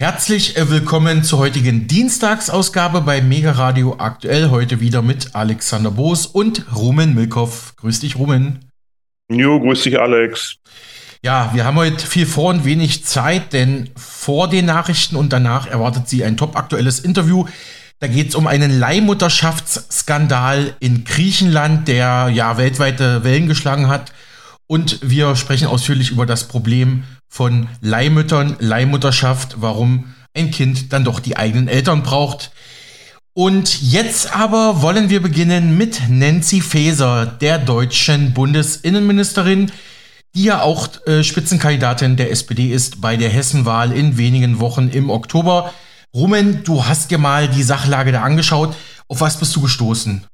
Herzlich äh, willkommen zur heutigen Dienstagsausgabe bei Mega Radio aktuell. Heute wieder mit Alexander Boos und Rumen Milkov. Grüß dich, Rumen. Jo, grüß dich, Alex. Ja, wir haben heute viel vor und wenig Zeit, denn vor den Nachrichten und danach erwartet Sie ein top aktuelles Interview. Da geht es um einen Leihmutterschaftsskandal in Griechenland, der ja weltweite Wellen geschlagen hat. Und wir sprechen ausführlich über das Problem von Leihmüttern, Leihmutterschaft, warum ein Kind dann doch die eigenen Eltern braucht. Und jetzt aber wollen wir beginnen mit Nancy Faeser, der deutschen Bundesinnenministerin, die ja auch äh, Spitzenkandidatin der SPD ist bei der Hessenwahl in wenigen Wochen im Oktober. Rumen, du hast dir mal die Sachlage da angeschaut. Auf was bist du gestoßen?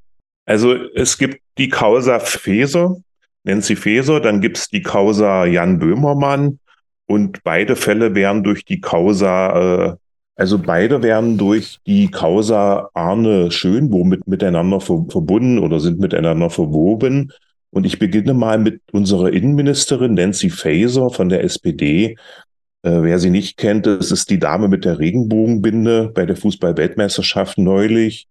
Also es gibt die Causa Faeser, Nancy Faeser, dann gibt es die Causa Jan Böhmermann und beide Fälle werden durch die Causa, äh, also beide werden durch die Causa Arne Schönbohm mit, miteinander ver verbunden oder sind miteinander verwoben. Und ich beginne mal mit unserer Innenministerin Nancy Faeser von der SPD. Äh, wer sie nicht kennt, es ist die Dame mit der Regenbogenbinde bei der Fußball-Weltmeisterschaft neulich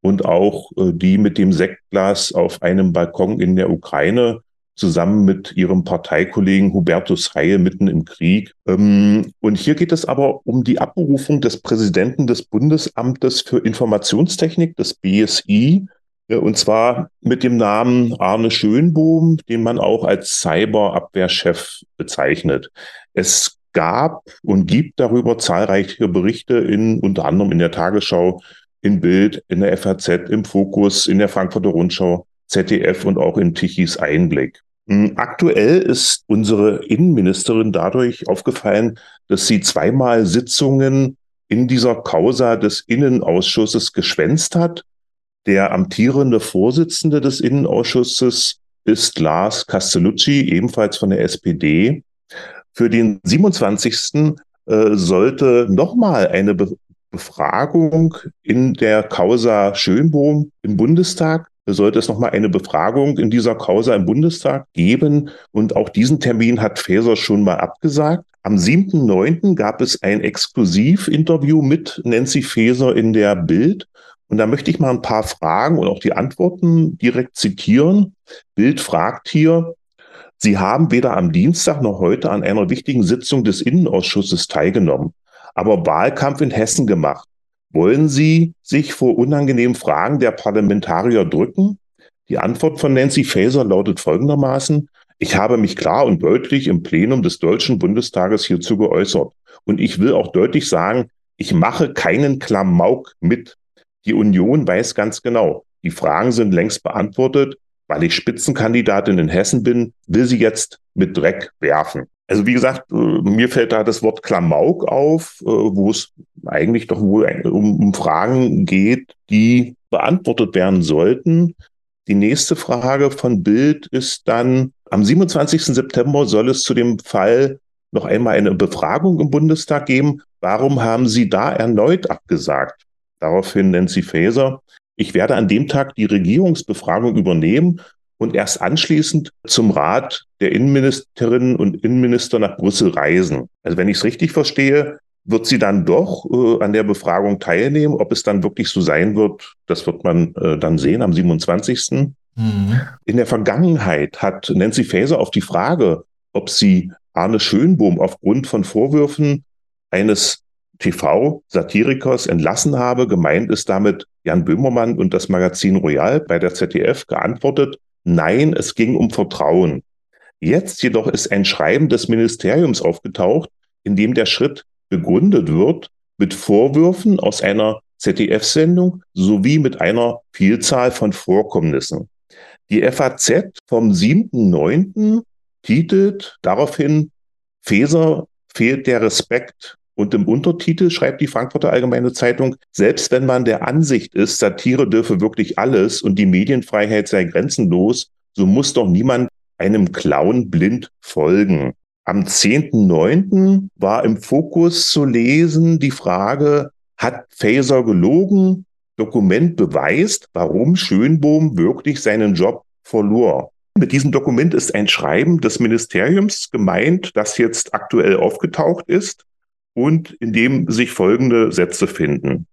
und auch äh, die mit dem Sektglas auf einem Balkon in der Ukraine zusammen mit ihrem Parteikollegen Hubertus Heil mitten im Krieg. Ähm, und hier geht es aber um die Abberufung des Präsidenten des Bundesamtes für Informationstechnik, des BSI, äh, und zwar mit dem Namen Arne Schönbohm, den man auch als Cyberabwehrchef bezeichnet. Es gab und gibt darüber zahlreiche Berichte in unter anderem in der Tagesschau, in Bild, in der FAZ, im Fokus, in der Frankfurter Rundschau, ZDF und auch in Tichys Einblick. Hm, aktuell ist unsere Innenministerin dadurch aufgefallen, dass sie zweimal Sitzungen in dieser Causa des Innenausschusses geschwänzt hat. Der amtierende Vorsitzende des Innenausschusses ist Lars Castellucci, ebenfalls von der SPD. Für den 27. Äh, sollte nochmal eine Be Befragung in der Causa Schönbohm im Bundestag sollte es nochmal eine Befragung in dieser Causa im Bundestag geben. Und auch diesen Termin hat Faeser schon mal abgesagt. Am 7.9. gab es ein Exklusivinterview mit Nancy Faeser in der Bild. Und da möchte ich mal ein paar Fragen und auch die Antworten direkt zitieren. Bild fragt hier, Sie haben weder am Dienstag noch heute an einer wichtigen Sitzung des Innenausschusses teilgenommen, aber Wahlkampf in Hessen gemacht. Wollen Sie sich vor unangenehmen Fragen der Parlamentarier drücken? Die Antwort von Nancy Faeser lautet folgendermaßen, ich habe mich klar und deutlich im Plenum des Deutschen Bundestages hierzu geäußert. Und ich will auch deutlich sagen, ich mache keinen Klamauk mit. Die Union weiß ganz genau, die Fragen sind längst beantwortet. Weil ich Spitzenkandidatin in Hessen bin, will sie jetzt mit Dreck werfen. Also wie gesagt, äh, mir fällt da das Wort Klamauk auf, äh, wo es eigentlich doch wohl um, um Fragen geht, die beantwortet werden sollten. Die nächste Frage von Bild ist dann, am 27. September soll es zu dem Fall noch einmal eine Befragung im Bundestag geben. Warum haben Sie da erneut abgesagt? Daraufhin Nancy Faeser. Ich werde an dem Tag die Regierungsbefragung übernehmen und erst anschließend zum Rat der Innenministerinnen und Innenminister nach Brüssel reisen. Also wenn ich es richtig verstehe, wird sie dann doch äh, an der Befragung teilnehmen. Ob es dann wirklich so sein wird, das wird man äh, dann sehen am 27. Mhm. In der Vergangenheit hat Nancy Faeser auf die Frage, ob sie Arne Schönbohm aufgrund von Vorwürfen eines TV-Satirikers entlassen habe, gemeint ist damit Jan Böhmermann und das Magazin Royal bei der ZDF, geantwortet, nein, es ging um Vertrauen. Jetzt jedoch ist ein Schreiben des Ministeriums aufgetaucht, in dem der Schritt begründet wird mit Vorwürfen aus einer ZDF-Sendung sowie mit einer Vielzahl von Vorkommnissen. Die FAZ vom 7.9. titelt daraufhin, Feser fehlt der Respekt. Und im Untertitel schreibt die Frankfurter Allgemeine Zeitung, selbst wenn man der Ansicht ist, Satire dürfe wirklich alles und die Medienfreiheit sei grenzenlos, so muss doch niemand einem Clown blind folgen. Am 10.9. war im Fokus zu lesen die Frage, hat Faser gelogen? Dokument beweist, warum Schönbohm wirklich seinen Job verlor. Mit diesem Dokument ist ein Schreiben des Ministeriums gemeint, das jetzt aktuell aufgetaucht ist. Und in dem sich folgende Sätze finden.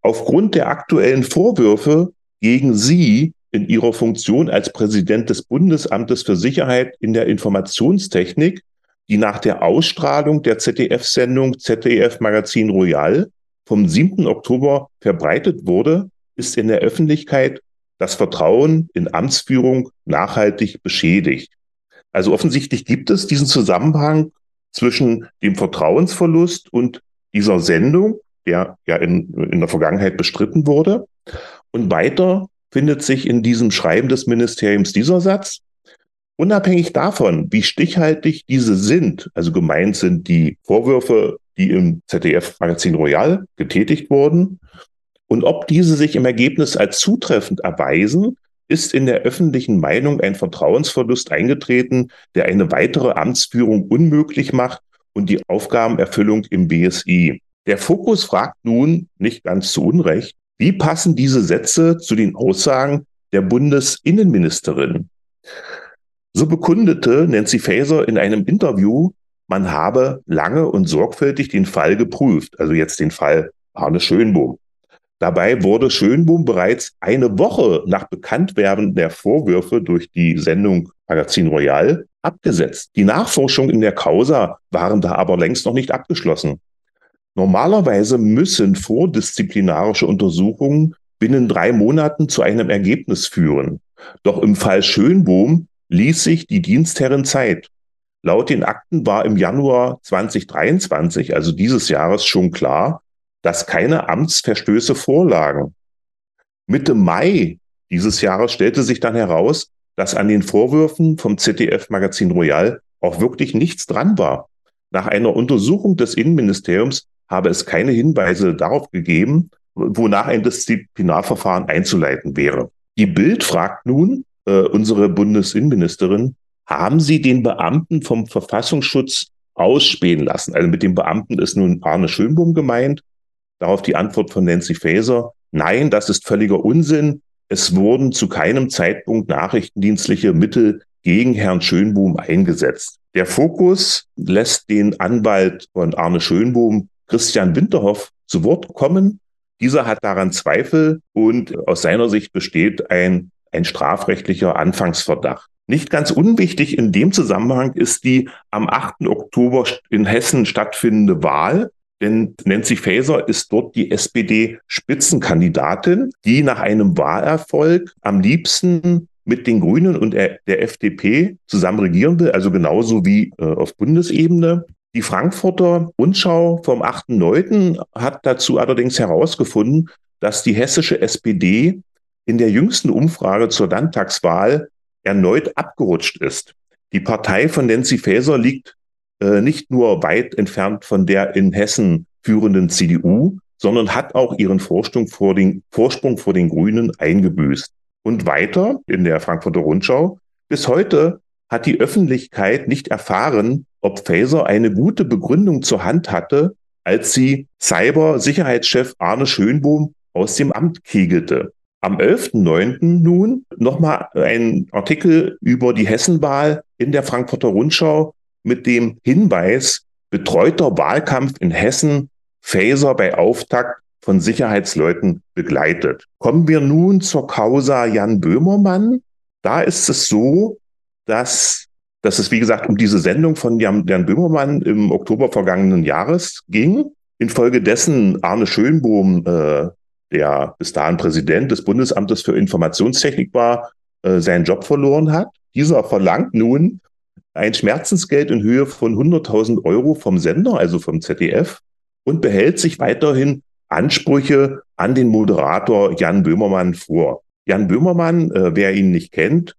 Aufgrund der aktuellen Vorwürfe gegen Sie in Ihrer Funktion als Präsident des Bundesamtes für Sicherheit in der Informationstechnik, die nach der Ausstrahlung der ZDF-Sendung ZDF Magazin Royal vom 7. Oktober verbreitet wurde, ist in der Öffentlichkeit das Vertrauen in Amtsführung nachhaltig beschädigt. Also offensichtlich gibt es diesen Zusammenhang zwischen dem Vertrauensverlust und dieser Sendung, der ja in, in der Vergangenheit bestritten wurde. Und weiter findet sich in diesem Schreiben des Ministeriums dieser Satz, unabhängig davon, wie stichhaltig diese sind, also gemeint sind die Vorwürfe, die im ZDF-Magazin Royal getätigt wurden, und ob diese sich im Ergebnis als zutreffend erweisen, ist in der öffentlichen Meinung ein Vertrauensverlust eingetreten, der eine weitere Amtsführung unmöglich macht und die Aufgabenerfüllung im BSI. Der Fokus fragt nun, nicht ganz zu Unrecht, wie passen diese Sätze zu den Aussagen der Bundesinnenministerin? So bekundete Nancy Faeser in einem Interview, man habe lange und sorgfältig den Fall geprüft, also jetzt den Fall Arne Schönbohm. Dabei wurde Schönbohm bereits eine Woche nach Bekanntwerden der Vorwürfe durch die Sendung Magazin Royal abgesetzt. Die Nachforschungen in der Causa waren da aber längst noch nicht abgeschlossen. Normalerweise müssen vordisziplinarische Untersuchungen binnen drei Monaten zu einem Ergebnis führen. Doch im Fall Schönbohm ließ sich die Dienstherrin Zeit. Laut den Akten war im Januar 2023, also dieses Jahres, schon klar, dass keine Amtsverstöße vorlagen. Mitte Mai dieses Jahres stellte sich dann heraus, dass an den Vorwürfen vom ZDF Magazin Royal auch wirklich nichts dran war. Nach einer Untersuchung des Innenministeriums habe es keine Hinweise darauf gegeben, wonach ein Disziplinarverfahren einzuleiten wäre. Die Bild fragt nun äh, unsere Bundesinnenministerin, haben Sie den Beamten vom Verfassungsschutz ausspähen lassen? Also mit dem Beamten ist nun Arne Schönbohm gemeint. Darauf die Antwort von Nancy Faeser, nein, das ist völliger Unsinn. Es wurden zu keinem Zeitpunkt nachrichtendienstliche Mittel gegen Herrn Schönbohm eingesetzt. Der Fokus lässt den Anwalt von Arne Schönbohm, Christian Winterhoff, zu Wort kommen. Dieser hat daran Zweifel und aus seiner Sicht besteht ein, ein strafrechtlicher Anfangsverdacht. Nicht ganz unwichtig in dem Zusammenhang ist die am 8. Oktober in Hessen stattfindende Wahl denn Nancy Faeser ist dort die SPD-Spitzenkandidatin, die nach einem Wahlerfolg am liebsten mit den Grünen und der FDP zusammen regieren will, also genauso wie äh, auf Bundesebene. Die Frankfurter Rundschau vom 8.9. hat dazu allerdings herausgefunden, dass die hessische SPD in der jüngsten Umfrage zur Landtagswahl erneut abgerutscht ist. Die Partei von Nancy Faeser liegt äh, nicht nur weit entfernt von der in Hessen führenden CDU, sondern hat auch ihren Vorsprung vor den, Vorsprung vor den Grünen eingebüßt. Und weiter in der Frankfurter Rundschau, bis heute hat die Öffentlichkeit nicht erfahren, ob Faeser eine gute Begründung zur Hand hatte, als sie Cyber-Sicherheitschef Arne Schönbohm aus dem Amt kegelte. Am 11.09. nun nochmal ein Artikel über die Hessenwahl in der Frankfurter Rundschau mit dem Hinweis, betreuter Wahlkampf in Hessen, Faser bei Auftakt von Sicherheitsleuten begleitet. Kommen wir nun zur Causa Jan Böhmermann. Da ist es so, dass, dass es, wie gesagt, um diese Sendung von Jan, Jan Böhmermann im Oktober vergangenen Jahres ging. Infolgedessen Arne Schönbohm, äh, der bis dahin Präsident des Bundesamtes für Informationstechnik war, äh, seinen Job verloren hat. Dieser verlangt nun ein Schmerzensgeld in Höhe von 100.000 Euro vom Sender, also vom ZDF, und behält sich weiterhin Ansprüche an den Moderator Jan Böhmermann vor. Jan Böhmermann, äh, wer ihn nicht kennt,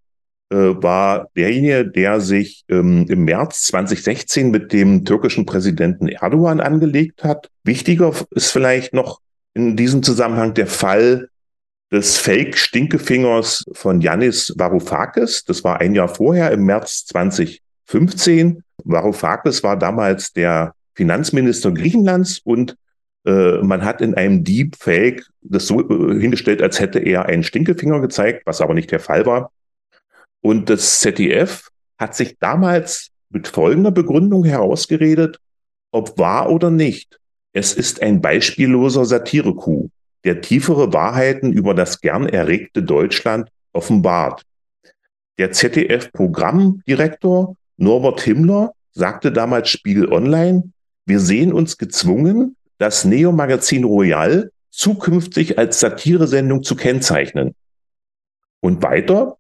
äh, war derjenige, der sich ähm, im März 2016 mit dem türkischen Präsidenten Erdogan angelegt hat. Wichtiger ist vielleicht noch in diesem Zusammenhang der Fall des Fake-Stinkefingers von Yannis Varoufakis. Das war ein Jahr vorher, im März 2015. Varoufakis war damals der Finanzminister Griechenlands und äh, man hat in einem Deepfake das so äh, hingestellt, als hätte er einen Stinkefinger gezeigt, was aber nicht der Fall war. Und das ZDF hat sich damals mit folgender Begründung herausgeredet, ob wahr oder nicht, es ist ein beispielloser Satirecoup, der tiefere Wahrheiten über das gern erregte Deutschland offenbart. Der ZDF-Programmdirektor Norbert Himmler sagte damals Spiegel Online, wir sehen uns gezwungen, das Neo-Magazin Royal zukünftig als Satiresendung zu kennzeichnen. Und weiter,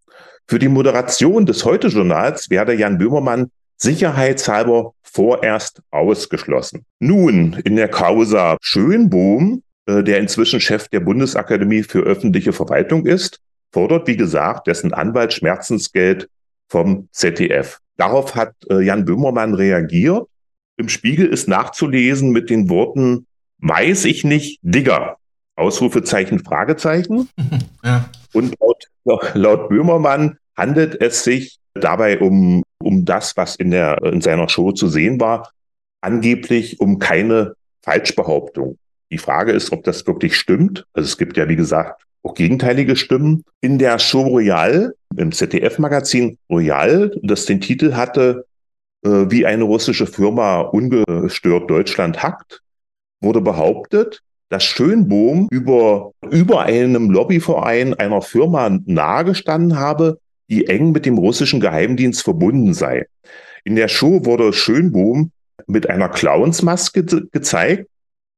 für die Moderation des Heute-Journals werde Jan Böhmermann sicherheitshalber vorerst ausgeschlossen. Nun, in der Causa Schönbohm, äh, der inzwischen Chef der Bundesakademie für öffentliche Verwaltung ist, fordert, wie gesagt, dessen Anwalt Schmerzensgeld vom ZDF. Darauf hat äh, Jan Böhmermann reagiert. Im Spiegel ist nachzulesen mit den Worten, weiß ich nicht, Digger. Ausrufezeichen, Fragezeichen. Ja. Und laut, laut Böhmermann handelt es sich dabei um, um das, was in, der, in seiner Show zu sehen war, angeblich um keine Falschbehauptung. Die Frage ist, ob das wirklich stimmt. Also es gibt ja, wie gesagt, auch gegenteilige Stimmen. In der Show Royal, im ZDF-Magazin Royal, das den Titel hatte, äh, wie eine russische Firma ungestört Deutschland hackt, wurde behauptet, dass Schönbohm über, über einem Lobbyverein einer Firma nahegestanden habe, die eng mit dem russischen Geheimdienst verbunden sei. In der Show wurde Schönbohm mit einer Clownsmaske gezeigt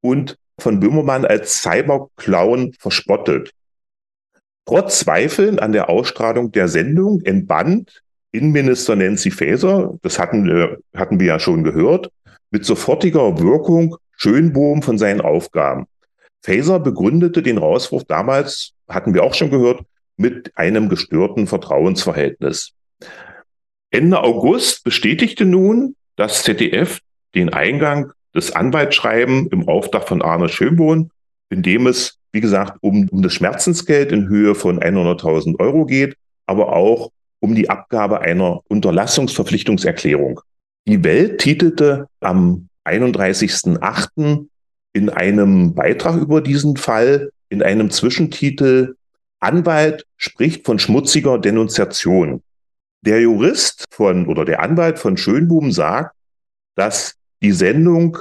und von Böhmermann als Cyberclown verspottet. Trotz Zweifeln an der Ausstrahlung der Sendung entband Innenminister Nancy Faeser, das hatten, wir, hatten wir ja schon gehört, mit sofortiger Wirkung Schönbohm von seinen Aufgaben. Faeser begründete den Rauswurf damals, hatten wir auch schon gehört, mit einem gestörten Vertrauensverhältnis. Ende August bestätigte nun das ZDF den Eingang des Anwaltsschreiben im Auftrag von Arne Schönbohn, in dem es, wie gesagt, um, um das Schmerzensgeld in Höhe von 100.000 Euro geht, aber auch um die Abgabe einer Unterlassungsverpflichtungserklärung. Die Welt titelte am 31.08. in einem Beitrag über diesen Fall in einem Zwischentitel Anwalt spricht von schmutziger Denunziation. Der Jurist von oder der Anwalt von Schönboom sagt, dass die Sendung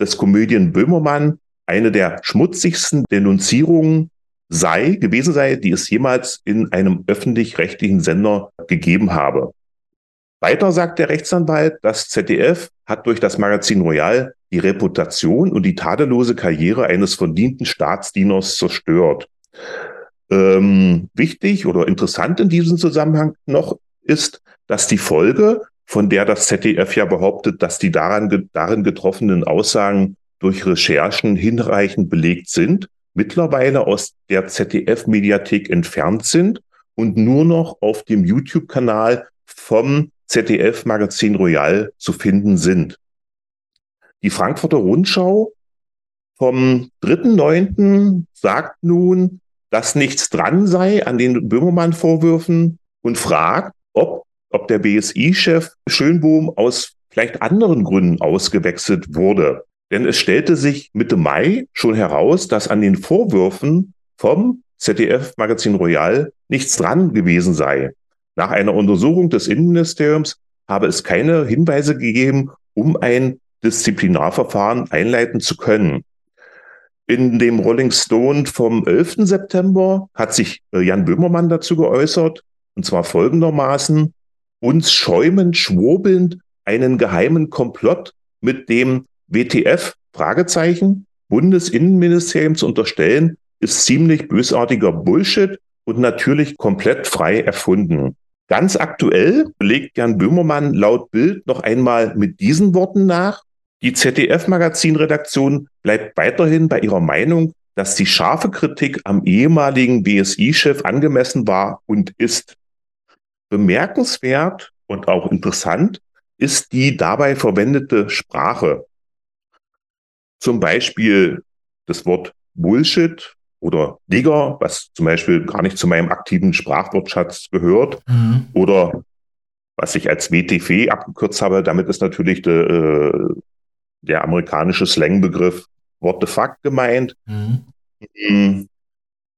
des Komödien Böhmermann eine der schmutzigsten Denunzierungen sei, gewesen sei, die es jemals in einem öffentlich-rechtlichen Sender gegeben habe. Weiter sagt der Rechtsanwalt, das ZDF hat durch das Magazin Royal die Reputation und die tadellose Karriere eines verdienten Staatsdieners zerstört. Ähm, wichtig oder interessant in diesem Zusammenhang noch ist, dass die Folge, von der das ZDF ja behauptet, dass die daran, darin getroffenen Aussagen durch Recherchen hinreichend belegt sind, mittlerweile aus der ZDF-Mediathek entfernt sind und nur noch auf dem YouTube-Kanal vom ZDF-Magazin Royal zu finden sind. Die Frankfurter Rundschau vom 3.9. sagt nun, dass nichts dran sei an den Böhmermann-Vorwürfen und fragt, ob, ob der BSI-Chef Schönbohm aus vielleicht anderen Gründen ausgewechselt wurde. Denn es stellte sich Mitte Mai schon heraus, dass an den Vorwürfen vom ZDF-Magazin Royal nichts dran gewesen sei. Nach einer Untersuchung des Innenministeriums habe es keine Hinweise gegeben, um ein Disziplinarverfahren einleiten zu können. In dem Rolling Stone vom 11. September hat sich äh, Jan Böhmermann dazu geäußert, und zwar folgendermaßen, uns schäumend, schwurbelnd einen geheimen Komplott mit dem WTF, Fragezeichen, Bundesinnenministerium zu unterstellen, ist ziemlich bösartiger Bullshit und natürlich komplett frei erfunden. Ganz aktuell belegt Jan Böhmermann laut Bild noch einmal mit diesen Worten nach. Die ZDF-Magazinredaktion bleibt weiterhin bei ihrer Meinung, dass die scharfe Kritik am ehemaligen BSI-Chef angemessen war und ist. Bemerkenswert und auch interessant ist die dabei verwendete Sprache. Zum Beispiel das Wort Bullshit oder Digger, was zum Beispiel gar nicht zu meinem aktiven Sprachwortschatz gehört, mhm. oder was ich als WTF abgekürzt habe, damit ist natürlich de, äh, der amerikanische Slangbegriff What the fuck gemeint, mhm. Hm,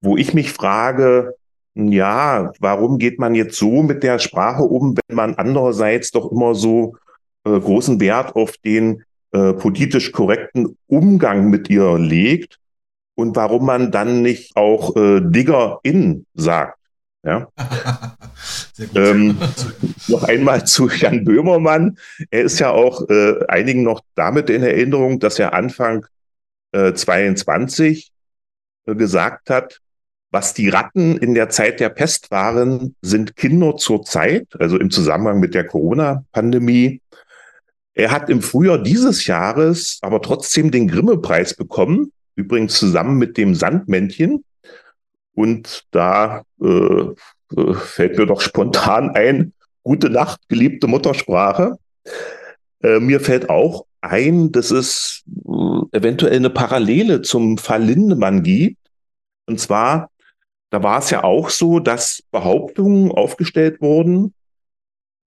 wo ich mich frage, ja, warum geht man jetzt so mit der Sprache um, wenn man andererseits doch immer so äh, großen Wert auf den äh, politisch korrekten Umgang mit ihr legt und warum man dann nicht auch äh, Digger in sagt. Ja. ähm, noch einmal zu Jan Böhmermann. Er ist ja auch äh, einigen noch damit in Erinnerung, dass er Anfang äh, 22 äh, gesagt hat, was die Ratten in der Zeit der Pest waren, sind Kinder zur Zeit, also im Zusammenhang mit der Corona-Pandemie. Er hat im Frühjahr dieses Jahres aber trotzdem den Grimme-Preis bekommen, übrigens zusammen mit dem Sandmännchen. Und da äh, äh, fällt mir doch spontan ein, gute Nacht, geliebte Muttersprache. Äh, mir fällt auch ein, dass es äh, eventuell eine Parallele zum Fall Lindemann gibt. Und zwar, da war es ja auch so, dass Behauptungen aufgestellt wurden,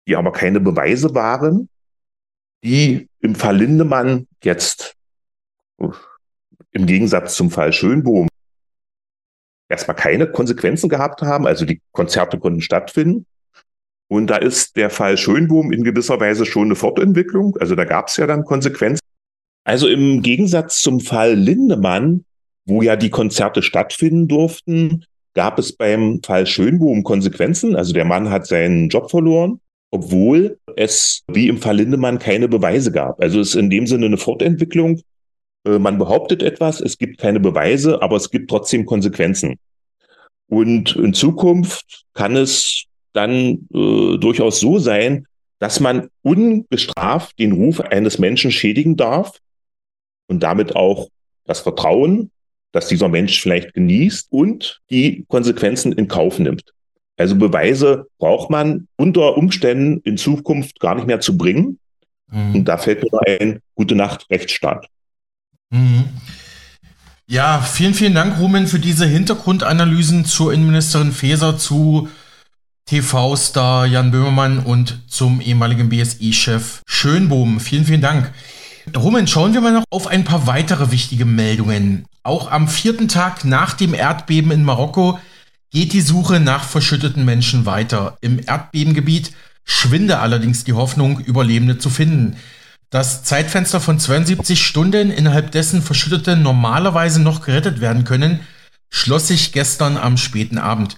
die aber keine Beweise waren, die im Fall Lindemann jetzt äh, im Gegensatz zum Fall Schönbohm erstmal keine Konsequenzen gehabt haben. Also die Konzerte konnten stattfinden. Und da ist der Fall Schönbohm in gewisser Weise schon eine Fortentwicklung. Also da gab es ja dann Konsequenzen. Also im Gegensatz zum Fall Lindemann, wo ja die Konzerte stattfinden durften, gab es beim Fall Schönbohm Konsequenzen. Also der Mann hat seinen Job verloren, obwohl es wie im Fall Lindemann keine Beweise gab. Also es ist in dem Sinne eine Fortentwicklung äh, man behauptet etwas, es gibt keine Beweise, aber es gibt trotzdem Konsequenzen. Und in Zukunft kann es dann äh, durchaus so sein, dass man ungestraft den Ruf eines Menschen schädigen darf und damit auch das Vertrauen, das dieser Mensch vielleicht genießt und die Konsequenzen in Kauf nimmt. Also Beweise braucht man unter Umständen in Zukunft gar nicht mehr zu bringen. Mhm. Und da fällt mir ein, gute Nacht, Rechtsstaat. Mhm. Ja, vielen, vielen Dank, Rumen, für diese Hintergrundanalysen zur Innenministerin Faeser, zu TV-Star Jan Böhmermann und zum ehemaligen BSI-Chef Schönbohm. Vielen, vielen Dank. Rumen, schauen wir mal noch auf ein paar weitere wichtige Meldungen. Auch am vierten Tag nach dem Erdbeben in Marokko geht die Suche nach verschütteten Menschen weiter. Im Erdbebengebiet schwinde allerdings die Hoffnung, Überlebende zu finden. Das Zeitfenster von 72 Stunden, innerhalb dessen Verschüttete normalerweise noch gerettet werden können, schloss sich gestern am späten Abend.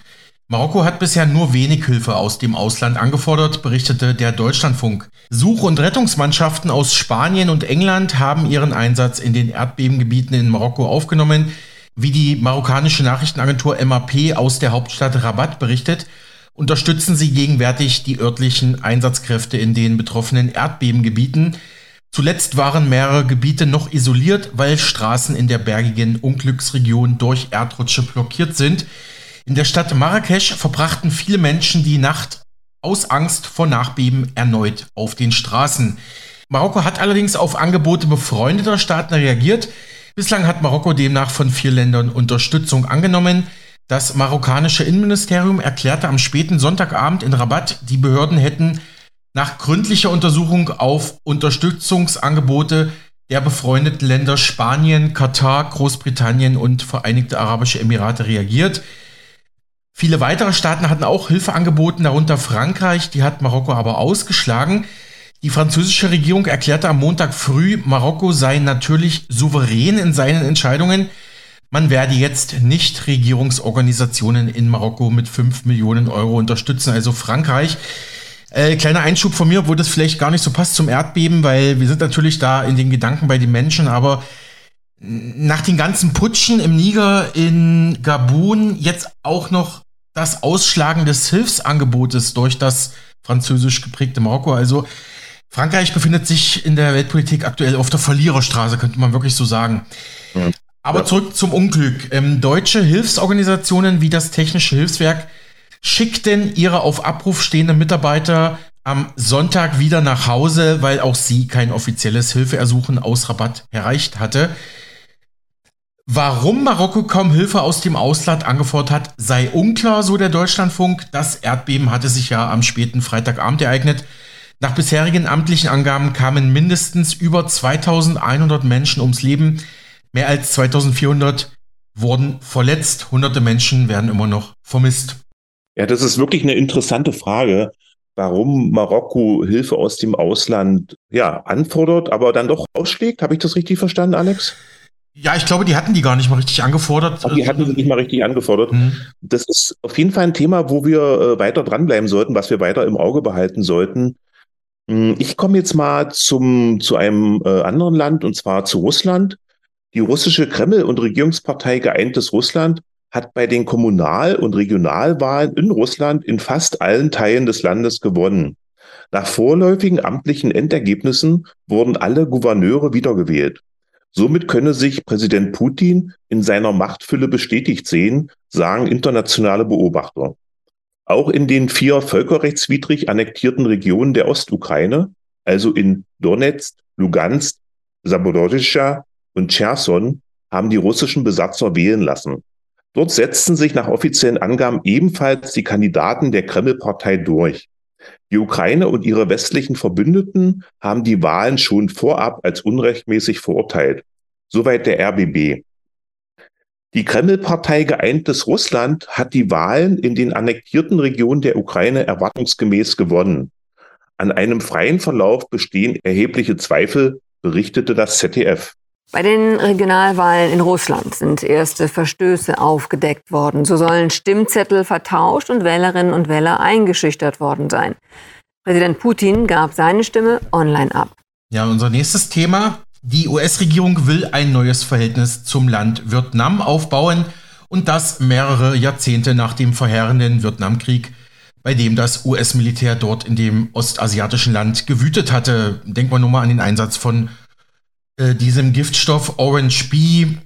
Marokko hat bisher nur wenig Hilfe aus dem Ausland angefordert, berichtete der Deutschlandfunk. Such- und Rettungsmannschaften aus Spanien und England haben ihren Einsatz in den Erdbebengebieten in Marokko aufgenommen. Wie die marokkanische Nachrichtenagentur MAP aus der Hauptstadt Rabat berichtet, unterstützen sie gegenwärtig die örtlichen Einsatzkräfte in den betroffenen Erdbebengebieten. Zuletzt waren mehrere Gebiete noch isoliert, weil Straßen in der bergigen Unglücksregion durch Erdrutsche blockiert sind. In der Stadt Marrakesch verbrachten viele Menschen die Nacht aus Angst vor Nachbeben erneut auf den Straßen. Marokko hat allerdings auf Angebote befreundeter Staaten reagiert. Bislang hat Marokko demnach von vier Ländern Unterstützung angenommen. Das marokkanische Innenministerium erklärte am späten Sonntagabend in Rabat, die Behörden hätten nach gründlicher Untersuchung auf Unterstützungsangebote der befreundeten Länder Spanien, Katar, Großbritannien und Vereinigte Arabische Emirate reagiert. Viele weitere Staaten hatten auch Hilfe angeboten, darunter Frankreich, die hat Marokko aber ausgeschlagen. Die französische Regierung erklärte am Montag früh, Marokko sei natürlich souverän in seinen Entscheidungen. Man werde jetzt nicht Regierungsorganisationen in Marokko mit 5 Millionen Euro unterstützen, also Frankreich. Äh, kleiner Einschub von mir, wo das vielleicht gar nicht so passt zum Erdbeben, weil wir sind natürlich da in den Gedanken bei den Menschen, aber nach den ganzen Putschen im Niger, in Gabun, jetzt auch noch das Ausschlagen des Hilfsangebotes durch das französisch geprägte Marokko. Also Frankreich befindet sich in der Weltpolitik aktuell auf der Verliererstraße, könnte man wirklich so sagen. Ja. Aber zurück zum Unglück. Ähm, deutsche Hilfsorganisationen wie das Technische Hilfswerk schickten ihre auf Abruf stehenden Mitarbeiter am Sonntag wieder nach Hause, weil auch sie kein offizielles Hilfeersuchen aus Rabatt erreicht hatte. Warum Marokko kaum Hilfe aus dem Ausland angefordert hat, sei unklar, so der Deutschlandfunk. Das Erdbeben hatte sich ja am späten Freitagabend ereignet. Nach bisherigen amtlichen Angaben kamen mindestens über 2100 Menschen ums Leben. Mehr als 2400 wurden verletzt. Hunderte Menschen werden immer noch vermisst. Ja, das ist wirklich eine interessante Frage, warum Marokko Hilfe aus dem Ausland ja, anfordert, aber dann doch ausschlägt. Habe ich das richtig verstanden, Alex? Ja, ich glaube, die hatten die gar nicht mal richtig angefordert. Ach, die hatten sie nicht mal richtig angefordert. Mhm. Das ist auf jeden Fall ein Thema, wo wir äh, weiter dranbleiben sollten, was wir weiter im Auge behalten sollten. Hm, ich komme jetzt mal zum, zu einem äh, anderen Land, und zwar zu Russland. Die russische Kreml- und Regierungspartei Geeintes Russland hat bei den Kommunal- und Regionalwahlen in Russland in fast allen Teilen des Landes gewonnen. Nach vorläufigen amtlichen Endergebnissen wurden alle Gouverneure wiedergewählt. Somit könne sich Präsident Putin in seiner Machtfülle bestätigt sehen, sagen internationale Beobachter. Auch in den vier völkerrechtswidrig annektierten Regionen der Ostukraine, also in Donetsk, Lugansk, Saborodischa und Cherson, haben die russischen Besatzer wählen lassen. Dort setzten sich nach offiziellen Angaben ebenfalls die Kandidaten der Kreml-Partei durch. Die Ukraine und ihre westlichen Verbündeten haben die Wahlen schon vorab als unrechtmäßig verurteilt. Soweit der RBB. Die Kreml-Partei Geeintes Russland hat die Wahlen in den annektierten Regionen der Ukraine erwartungsgemäß gewonnen. An einem freien Verlauf bestehen erhebliche Zweifel, berichtete das ZDF. Bei den Regionalwahlen in Russland sind erste Verstöße aufgedeckt worden. So sollen Stimmzettel vertauscht und Wählerinnen und Wähler eingeschüchtert worden sein. Präsident Putin gab seine Stimme online ab. Ja, unser nächstes Thema. Die US-Regierung will ein neues Verhältnis zum Land Vietnam aufbauen und das mehrere Jahrzehnte nach dem verheerenden Vietnamkrieg, bei dem das US-Militär dort in dem ostasiatischen Land gewütet hatte. Denkt man nur mal an den Einsatz von äh, diesem Giftstoff Orange Bee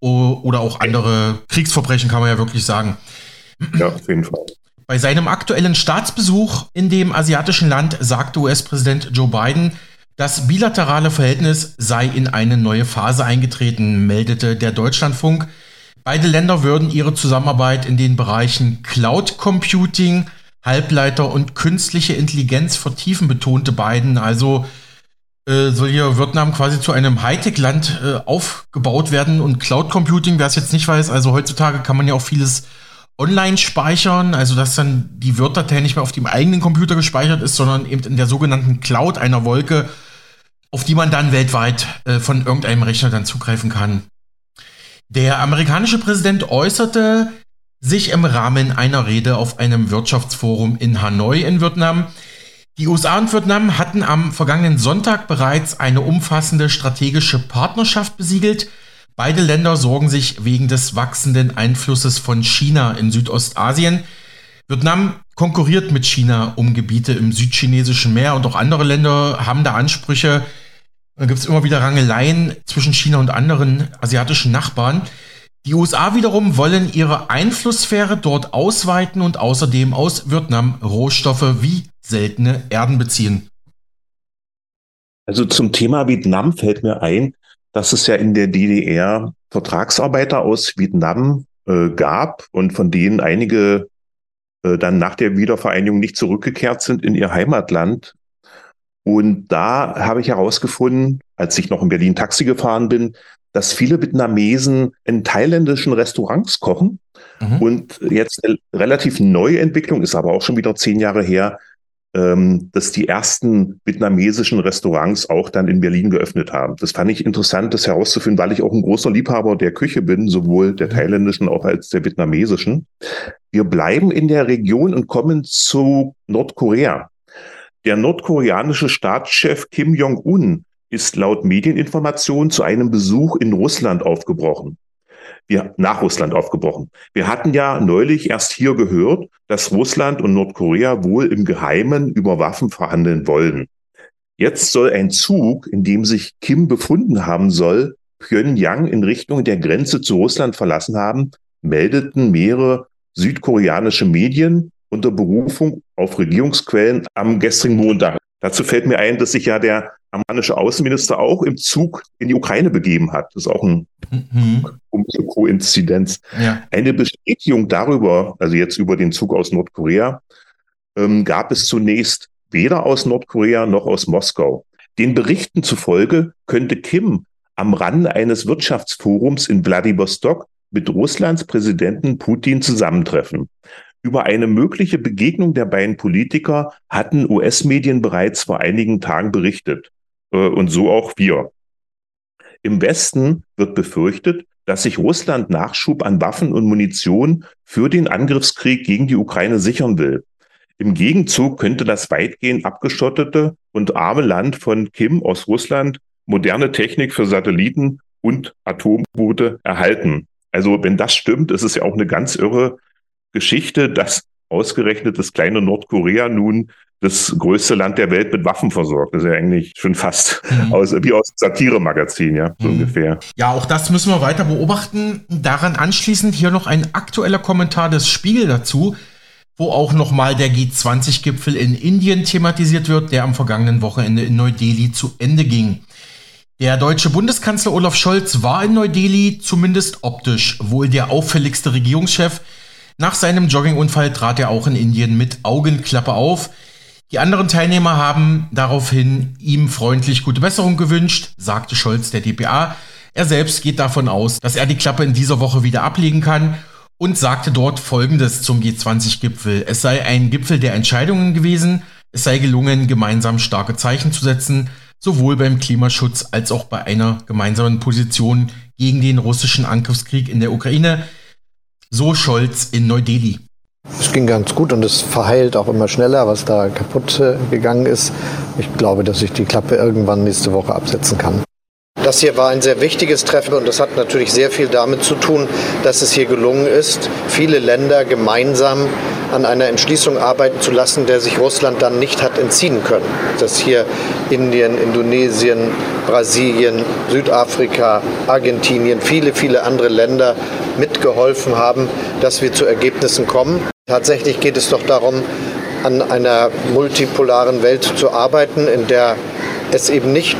oder auch andere Kriegsverbrechen, kann man ja wirklich sagen. Ja, auf jeden Fall. Bei seinem aktuellen Staatsbesuch in dem asiatischen Land sagte US-Präsident Joe Biden, das bilaterale Verhältnis sei in eine neue Phase eingetreten, meldete der Deutschlandfunk. Beide Länder würden ihre Zusammenarbeit in den Bereichen Cloud Computing, Halbleiter und künstliche Intelligenz vertiefen, betonte Biden. Also äh, soll hier Vietnam quasi zu einem Hightech-Land äh, aufgebaut werden und Cloud Computing, wer es jetzt nicht weiß, also heutzutage kann man ja auch vieles online speichern, also dass dann die Word-Datei nicht mehr auf dem eigenen Computer gespeichert ist, sondern eben in der sogenannten Cloud einer Wolke, auf die man dann weltweit äh, von irgendeinem Rechner dann zugreifen kann. Der amerikanische Präsident äußerte sich im Rahmen einer Rede auf einem Wirtschaftsforum in Hanoi in Vietnam die USA und Vietnam hatten am vergangenen Sonntag bereits eine umfassende strategische Partnerschaft besiegelt. Beide Länder sorgen sich wegen des wachsenden Einflusses von China in Südostasien. Vietnam konkurriert mit China um Gebiete im südchinesischen Meer und auch andere Länder haben da Ansprüche. Da gibt es immer wieder Rangeleien zwischen China und anderen asiatischen Nachbarn. Die USA wiederum wollen ihre Einflusssphäre dort ausweiten und außerdem aus Vietnam Rohstoffe wie seltene Erden beziehen. Also zum Thema Vietnam fällt mir ein, dass es ja in der DDR Vertragsarbeiter aus Vietnam äh, gab und von denen einige äh, dann nach der Wiedervereinigung nicht zurückgekehrt sind in ihr Heimatland. Und da habe ich herausgefunden, als ich noch in Berlin Taxi gefahren bin, dass viele Vietnamesen in thailändischen Restaurants kochen. Mhm. Und jetzt eine relativ neue Entwicklung, ist aber auch schon wieder zehn Jahre her, ähm, dass die ersten vietnamesischen Restaurants auch dann in Berlin geöffnet haben. Das fand ich interessant, das herauszufinden, weil ich auch ein großer Liebhaber der Küche bin, sowohl der mhm. thailändischen auch als der vietnamesischen. Wir bleiben in der Region und kommen zu Nordkorea. Der nordkoreanische Staatschef Kim Jong-un ist laut Medieninformation zu einem Besuch in Russland aufgebrochen. Wir, nach Russland aufgebrochen. Wir hatten ja neulich erst hier gehört, dass Russland und Nordkorea wohl im Geheimen über Waffen verhandeln wollen. Jetzt soll ein Zug, in dem sich Kim befunden haben soll, Pyongyang in Richtung der Grenze zu Russland verlassen haben, meldeten mehrere südkoreanische Medien unter Berufung auf Regierungsquellen am gestrigen Montag. Dazu fällt mir ein, dass sich ja der amerikanische Außenminister auch im Zug in die Ukraine begeben hat. Das ist auch ein mhm. Koinzidenz. Ja. Eine Bestätigung darüber, also jetzt über den Zug aus Nordkorea, ähm, gab es zunächst weder aus Nordkorea noch aus Moskau. Den Berichten zufolge könnte Kim am Rande eines Wirtschaftsforums in Wladiwostok mit Russlands Präsidenten Putin zusammentreffen. Über eine mögliche Begegnung der beiden Politiker hatten US-Medien bereits vor einigen Tagen berichtet. äh, und so auch wir. Im Westen wird befürchtet, dass sich Russland Nachschub an Waffen und Munition für den Angriffskrieg gegen die Ukraine sichern will. Im Gegenzug könnte das weitgehend abgeschottete und arme Land von Kim aus Russland moderne Technik für Satelliten und Atomboote erhalten. Also wenn das stimmt, ist es ja auch eine ganz irre Geschichte, dass ausgerechnet das kleine Nordkorea nun das größte Land der Welt mit Waffen versorgt. Das ist ja eigentlich schon fast mhm. aus, wie aus Satire-Magazin, ja, so mhm. ungefähr. Ja, auch das müssen wir weiter beobachten. Daran anschließend hier noch ein aktueller Kommentar des Spiegel dazu, wo auch nochmal der G20-Gipfel in Indien thematisiert wird, der am vergangenen Wochenende in Neu-Delhi zu Ende ging. Der deutsche Bundeskanzler Olaf Scholz war in Neu-Delhi zumindest optisch wohl der auffälligste Regierungschef. Nach seinem Joggingunfall trat er auch in Indien mit Augenklappe auf. Die anderen Teilnehmer haben daraufhin ihm freundlich gute Besserung gewünscht, sagte Scholz der DPA. Er selbst geht davon aus, dass er die Klappe in dieser Woche wieder ablegen kann und sagte dort Folgendes zum G20-Gipfel. Es sei ein Gipfel der Entscheidungen gewesen, es sei gelungen, gemeinsam starke Zeichen zu setzen, sowohl beim Klimaschutz als auch bei einer gemeinsamen Position gegen den russischen Angriffskrieg in der Ukraine. So Scholz in Neu-Delhi. Es ging ganz gut und es verheilt auch immer schneller, was da kaputt äh, gegangen ist. Ich glaube, dass ich die Klappe irgendwann nächste Woche absetzen kann. Das hier war ein sehr wichtiges Treffen und das hat natürlich sehr viel damit zu tun, dass es hier gelungen ist, viele Länder gemeinsam an einer Entschließung arbeiten zu lassen, der sich Russland dann nicht hat entziehen können. Dass hier Indien, Indonesien, Brasilien, Südafrika, Argentinien, viele, viele andere Länder mitgeholfen haben, dass wir zu Ergebnissen kommen. Tatsächlich geht es doch darum, an einer multipolaren Welt zu arbeiten, in der es eben nicht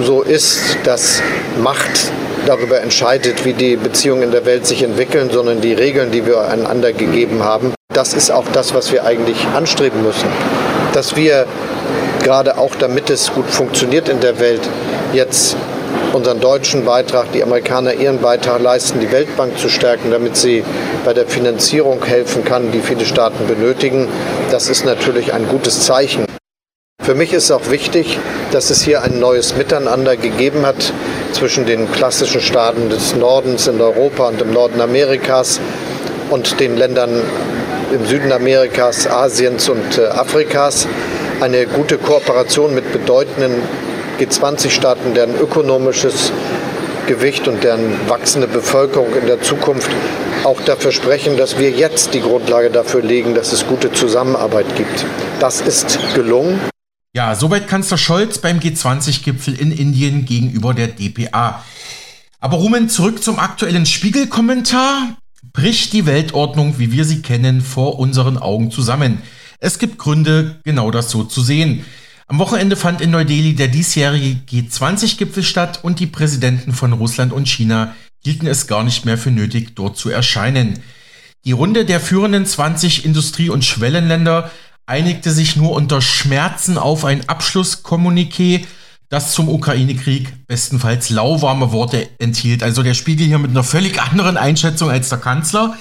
so ist, dass Macht darüber entscheidet, wie die Beziehungen in der Welt sich entwickeln, sondern die Regeln, die wir einander gegeben haben. Das ist auch das, was wir eigentlich anstreben müssen. Dass wir gerade auch damit es gut funktioniert in der Welt, jetzt unseren deutschen Beitrag, die Amerikaner ihren Beitrag leisten, die Weltbank zu stärken, damit sie bei der Finanzierung helfen kann, die viele Staaten benötigen. Das ist natürlich ein gutes Zeichen. Für mich ist auch wichtig, dass es hier ein neues Miteinander gegeben hat zwischen den klassischen Staaten des Nordens in Europa und im Norden Amerikas und den Ländern im Süden Amerikas, Asiens und äh, Afrikas. Eine gute Kooperation mit bedeutenden G20-Staaten, deren ökonomisches Gewicht und deren wachsende Bevölkerung in der Zukunft auch dafür sprechen, dass wir jetzt die Grundlage dafür legen, dass es gute Zusammenarbeit gibt. Das ist gelungen. Ja, soweit Kanzler Scholz beim G20-Gipfel in Indien gegenüber der DPA. Aber Rumen, zurück zum aktuellen Spiegelkommentar. Bricht die Weltordnung, wie wir sie kennen, vor unseren Augen zusammen? Es gibt Gründe, genau das so zu sehen. Am Wochenende fand in Neu-Delhi der diesjährige G20-Gipfel statt und die Präsidenten von Russland und China hielten es gar nicht mehr für nötig, dort zu erscheinen. Die Runde der führenden 20 Industrie- und Schwellenländer einigte sich nur unter Schmerzen auf ein Abschlusskommuniqué, das zum Ukraine-Krieg bestenfalls lauwarme Worte enthielt. Also der Spiegel hier mit einer völlig anderen Einschätzung als der Kanzler.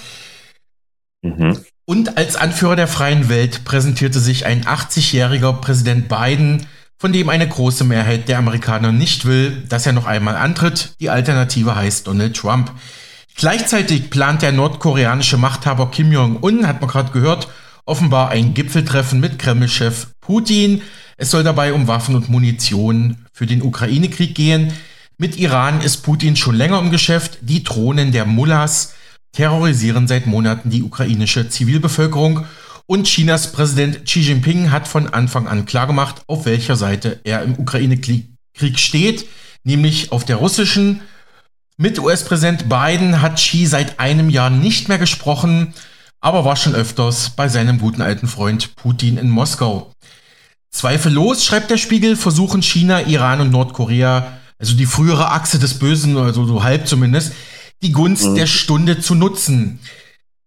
Mhm. Und als Anführer der freien Welt präsentierte sich ein 80-jähriger Präsident Biden, von dem eine große Mehrheit der Amerikaner nicht will, dass er noch einmal antritt. Die Alternative heißt Donald Trump. Gleichzeitig plant der nordkoreanische Machthaber Kim Jong-un, hat man gerade gehört, offenbar ein Gipfeltreffen mit Kreml-Chef Putin. Es soll dabei um Waffen und Munition für den Ukraine-Krieg gehen. Mit Iran ist Putin schon länger im Geschäft. Die Drohnen der Mullahs terrorisieren seit Monaten die ukrainische Zivilbevölkerung und Chinas Präsident Xi Jinping hat von Anfang an klargemacht, auf welcher Seite er im Ukraine-Krieg steht, nämlich auf der russischen. Mit US-Präsident Biden hat Xi seit einem Jahr nicht mehr gesprochen, aber war schon öfters bei seinem guten alten Freund Putin in Moskau. Zweifellos, schreibt der Spiegel, versuchen China, Iran und Nordkorea, also die frühere Achse des Bösen, also so halb zumindest, die Gunst mhm. der Stunde zu nutzen.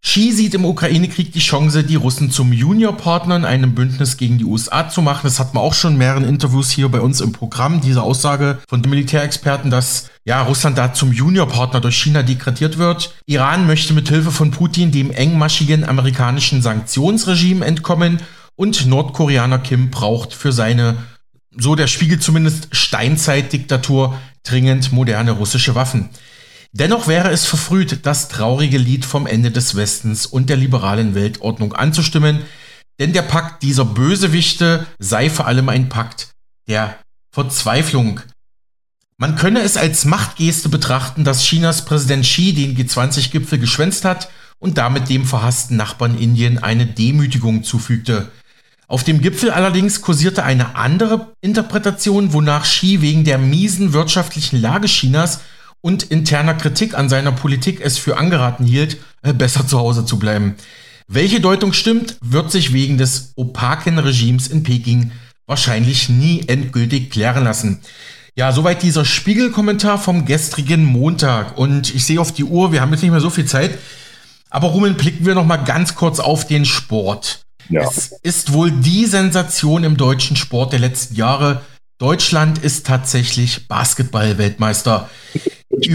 Xi sieht im Ukraine-Krieg die Chance, die Russen zum Juniorpartner in einem Bündnis gegen die USA zu machen. Das hat man auch schon in mehreren Interviews hier bei uns im Programm, diese Aussage von den Militärexperten, dass ja, Russland da zum Juniorpartner durch China degradiert wird. Iran möchte mit Hilfe von Putin dem engmaschigen amerikanischen Sanktionsregime entkommen und Nordkoreaner Kim braucht für seine so der Spiegel zumindest, Steinzeitdiktatur, dringend moderne russische Waffen. Dennoch wäre es verfrüht, das traurige Lied vom Ende des Westens und der liberalen Weltordnung anzustimmen, denn der Pakt dieser Bösewichte sei vor allem ein Pakt der Verzweiflung. Man könne es als Machtgeste betrachten, dass Chinas Präsident Xi den G20-Gipfel geschwänzt hat und damit dem verhassten Nachbarn Indien eine Demütigung zufügte. Auf dem Gipfel allerdings kursierte eine andere Interpretation, wonach Xi wegen der miesen wirtschaftlichen Lage Chinas und interner Kritik an seiner Politik es für angeraten hielt, äh, besser zu Hause zu bleiben. Welche Deutung stimmt, wird sich wegen des opaken Regimes in Peking wahrscheinlich nie endgültig klären lassen. Ja, soweit dieser Spiegelkommentar vom gestrigen Montag. Und ich sehe auf die Uhr, wir haben jetzt nicht mehr so viel Zeit. Aber Rumen, blicken wir noch mal ganz kurz auf den Sport. Ja. Es ist wohl die Sensation im deutschen Sport der letzten Jahre. Deutschland ist tatsächlich Basketball-Weltmeister.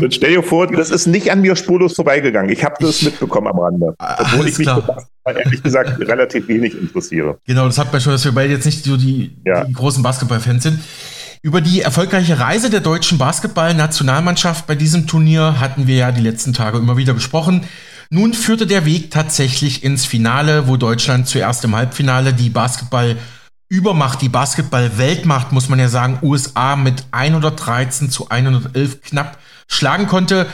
Stell dir vor, das ist nicht an mir spurlos vorbeigegangen. Ich habe das mitbekommen am Rande. Obwohl Alles ich mich klar. ehrlich gesagt relativ wenig interessiere. Genau, das hat man schon, dass wir beide jetzt nicht so die, ja. die großen Basketballfans sind. Über die erfolgreiche Reise der deutschen Basketball-Nationalmannschaft bei diesem Turnier hatten wir ja die letzten Tage immer wieder gesprochen. Nun führte der Weg tatsächlich ins Finale, wo Deutschland zuerst im Halbfinale die Basketball Übermacht, die Basketball-Weltmacht, muss man ja sagen, USA mit 113 zu 111 knapp schlagen konnte.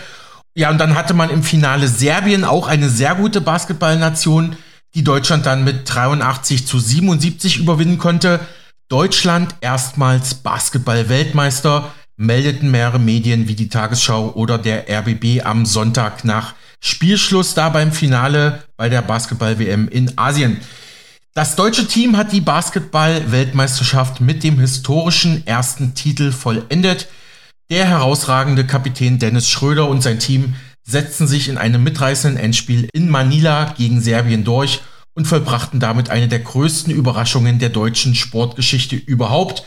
Ja, und dann hatte man im Finale Serbien auch eine sehr gute Basketballnation, die Deutschland dann mit 83 zu 77 überwinden konnte. Deutschland erstmals Basketball-Weltmeister, meldeten mehrere Medien wie die Tagesschau oder der RBB am Sonntag nach Spielschluss da beim Finale bei der Basketball-WM in Asien. Das deutsche Team hat die Basketball-Weltmeisterschaft mit dem historischen ersten Titel vollendet. Der herausragende Kapitän Dennis Schröder und sein Team setzten sich in einem mitreißenden Endspiel in Manila gegen Serbien durch und vollbrachten damit eine der größten Überraschungen der deutschen Sportgeschichte überhaupt.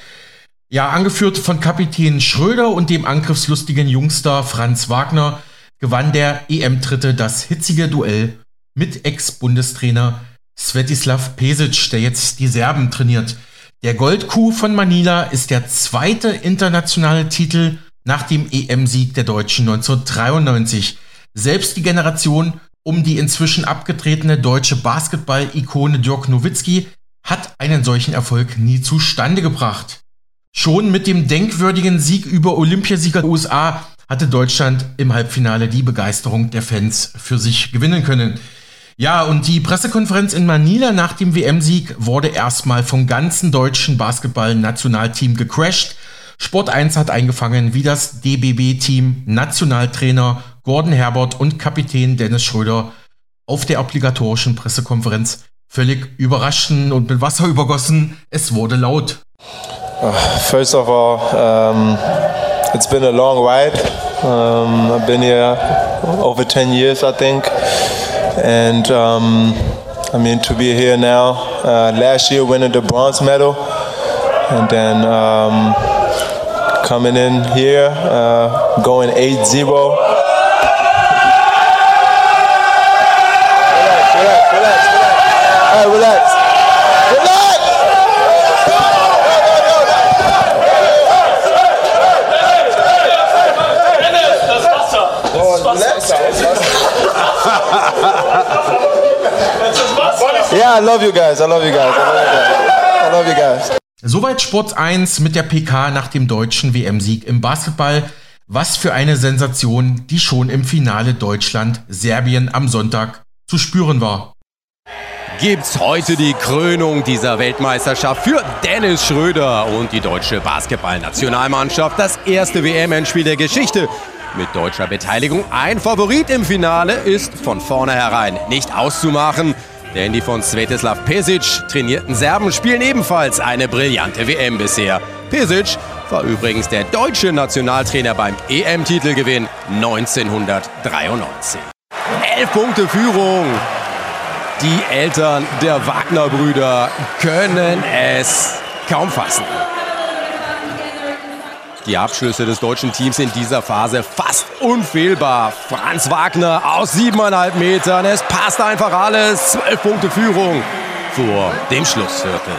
Ja, angeführt von Kapitän Schröder und dem angriffslustigen Jungster Franz Wagner gewann der EM-Dritte das hitzige Duell mit Ex-Bundestrainer Svetislav Pesic, der jetzt die Serben trainiert. Der Goldkuh von Manila ist der zweite internationale Titel nach dem EM-Sieg der Deutschen 1993. Selbst die Generation um die inzwischen abgetretene deutsche Basketball-Ikone Dirk Nowitzki hat einen solchen Erfolg nie zustande gebracht. Schon mit dem denkwürdigen Sieg über Olympiasieger USA hatte Deutschland im Halbfinale die Begeisterung der Fans für sich gewinnen können. Ja, und die Pressekonferenz in Manila nach dem WM-Sieg wurde erstmal vom ganzen deutschen Basketball-Nationalteam gecrashed Sport 1 hat eingefangen, wie das DBB-Team Nationaltrainer Gordon Herbert und Kapitän Dennis Schröder auf der obligatorischen Pressekonferenz völlig überraschten und mit Wasser übergossen. Es wurde laut. Uh, first of all, um, it's been a long ride. Um, I've been here over 10 years, I think. And um, I mean, to be here now, uh, last year winning the bronze medal, and then coming in here, uh, going 8 0. Relax, relax, relax. All right. Relax! Yeah, I love you guys. I love you guys. I love you guys. I love you guys. Soweit Sport 1 mit der PK nach dem deutschen WM-Sieg im Basketball. Was für eine Sensation, die schon im Finale Deutschland-Serbien am Sonntag zu spüren war. Gibt's heute die Krönung dieser Weltmeisterschaft für Dennis Schröder und die deutsche Basketballnationalmannschaft. Das erste WM-Endspiel der Geschichte mit deutscher Beteiligung. Ein Favorit im Finale ist von vornherein nicht auszumachen. Denn die von Svetislav Pesic trainierten Serben spielen ebenfalls eine brillante WM bisher. Pesic war übrigens der deutsche Nationaltrainer beim EM-Titelgewinn 1993. Elf Punkte Führung. Die Eltern der Wagner-Brüder können es kaum fassen. Die Abschlüsse des deutschen Teams in dieser Phase fast unfehlbar. Franz Wagner aus siebeneinhalb Metern. Es passt einfach alles. Zwölf Punkte Führung vor dem Schlussviertel.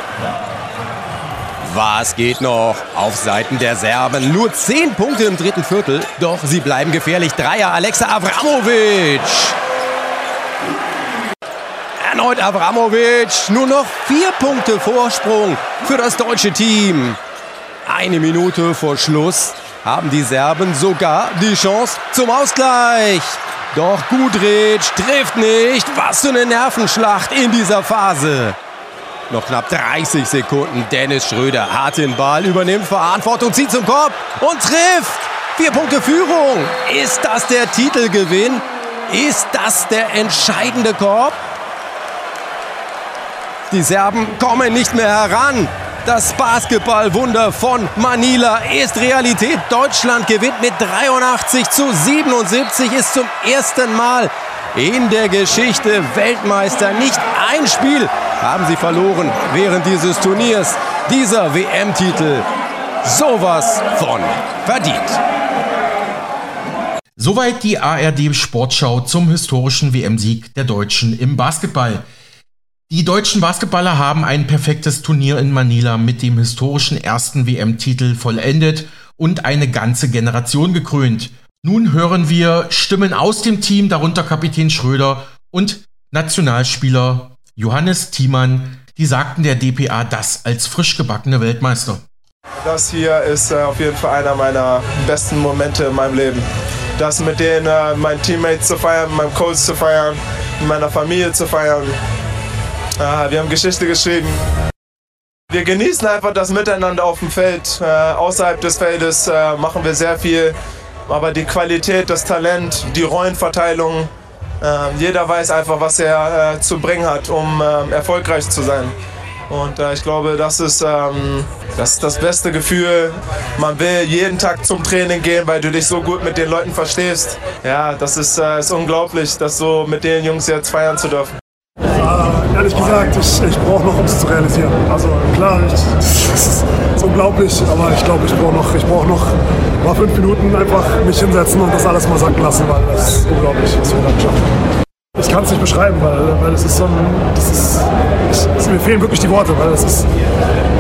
Was geht noch auf Seiten der Serben? Nur 10 Punkte im dritten Viertel, doch sie bleiben gefährlich. Dreier Alexa Avramovic. Erneut Avramovic. Nur noch vier Punkte Vorsprung für das deutsche Team. Eine Minute vor Schluss haben die Serben sogar die Chance zum Ausgleich. Doch Gudric trifft nicht. Was für eine Nervenschlacht in dieser Phase. Noch knapp 30 Sekunden. Dennis Schröder hat den Ball, übernimmt Verantwortung, zieht zum Korb und trifft. Vier Punkte Führung. Ist das der Titelgewinn? Ist das der entscheidende Korb? Die Serben kommen nicht mehr heran. Das Basketballwunder von Manila ist Realität. Deutschland gewinnt mit 83 zu 77, ist zum ersten Mal in der Geschichte Weltmeister. Nicht ein Spiel haben sie verloren während dieses Turniers. Dieser WM-Titel sowas von verdient. Soweit die ARD Sportschau zum historischen WM-Sieg der Deutschen im Basketball. Die deutschen Basketballer haben ein perfektes Turnier in Manila mit dem historischen ersten WM-Titel vollendet und eine ganze Generation gekrönt. Nun hören wir Stimmen aus dem Team, darunter Kapitän Schröder und Nationalspieler Johannes Thiemann, die sagten der DPA das als frisch gebackene Weltmeister. Das hier ist äh, auf jeden Fall einer meiner besten Momente in meinem Leben. Das mit den äh, meinen Teammates zu feiern, meinem Coach zu feiern, meiner Familie zu feiern, Ah, wir haben Geschichte geschrieben. Wir genießen einfach das Miteinander auf dem Feld. Äh, außerhalb des Feldes äh, machen wir sehr viel. Aber die Qualität, das Talent, die Rollenverteilung, äh, jeder weiß einfach, was er äh, zu bringen hat, um ähm, erfolgreich zu sein. Und äh, ich glaube, das ist, ähm, das ist das beste Gefühl. Man will jeden Tag zum Training gehen, weil du dich so gut mit den Leuten verstehst. Ja, das ist, äh, ist unglaublich, das so mit den Jungs jetzt feiern zu dürfen. Ehrlich gesagt, ich, ich brauche noch, um es zu realisieren. Also klar, ich, das ist, unglaublich, aber ich glaube, ich brauche noch, ich noch mal fünf Minuten einfach mich hinsetzen und das alles mal sacken lassen, weil das ist unglaublich, was wir da geschafft haben. Ich kann es nicht beschreiben, weil, weil es ist so ein, das ist, ich, mir fehlen wirklich die Worte, weil das ist,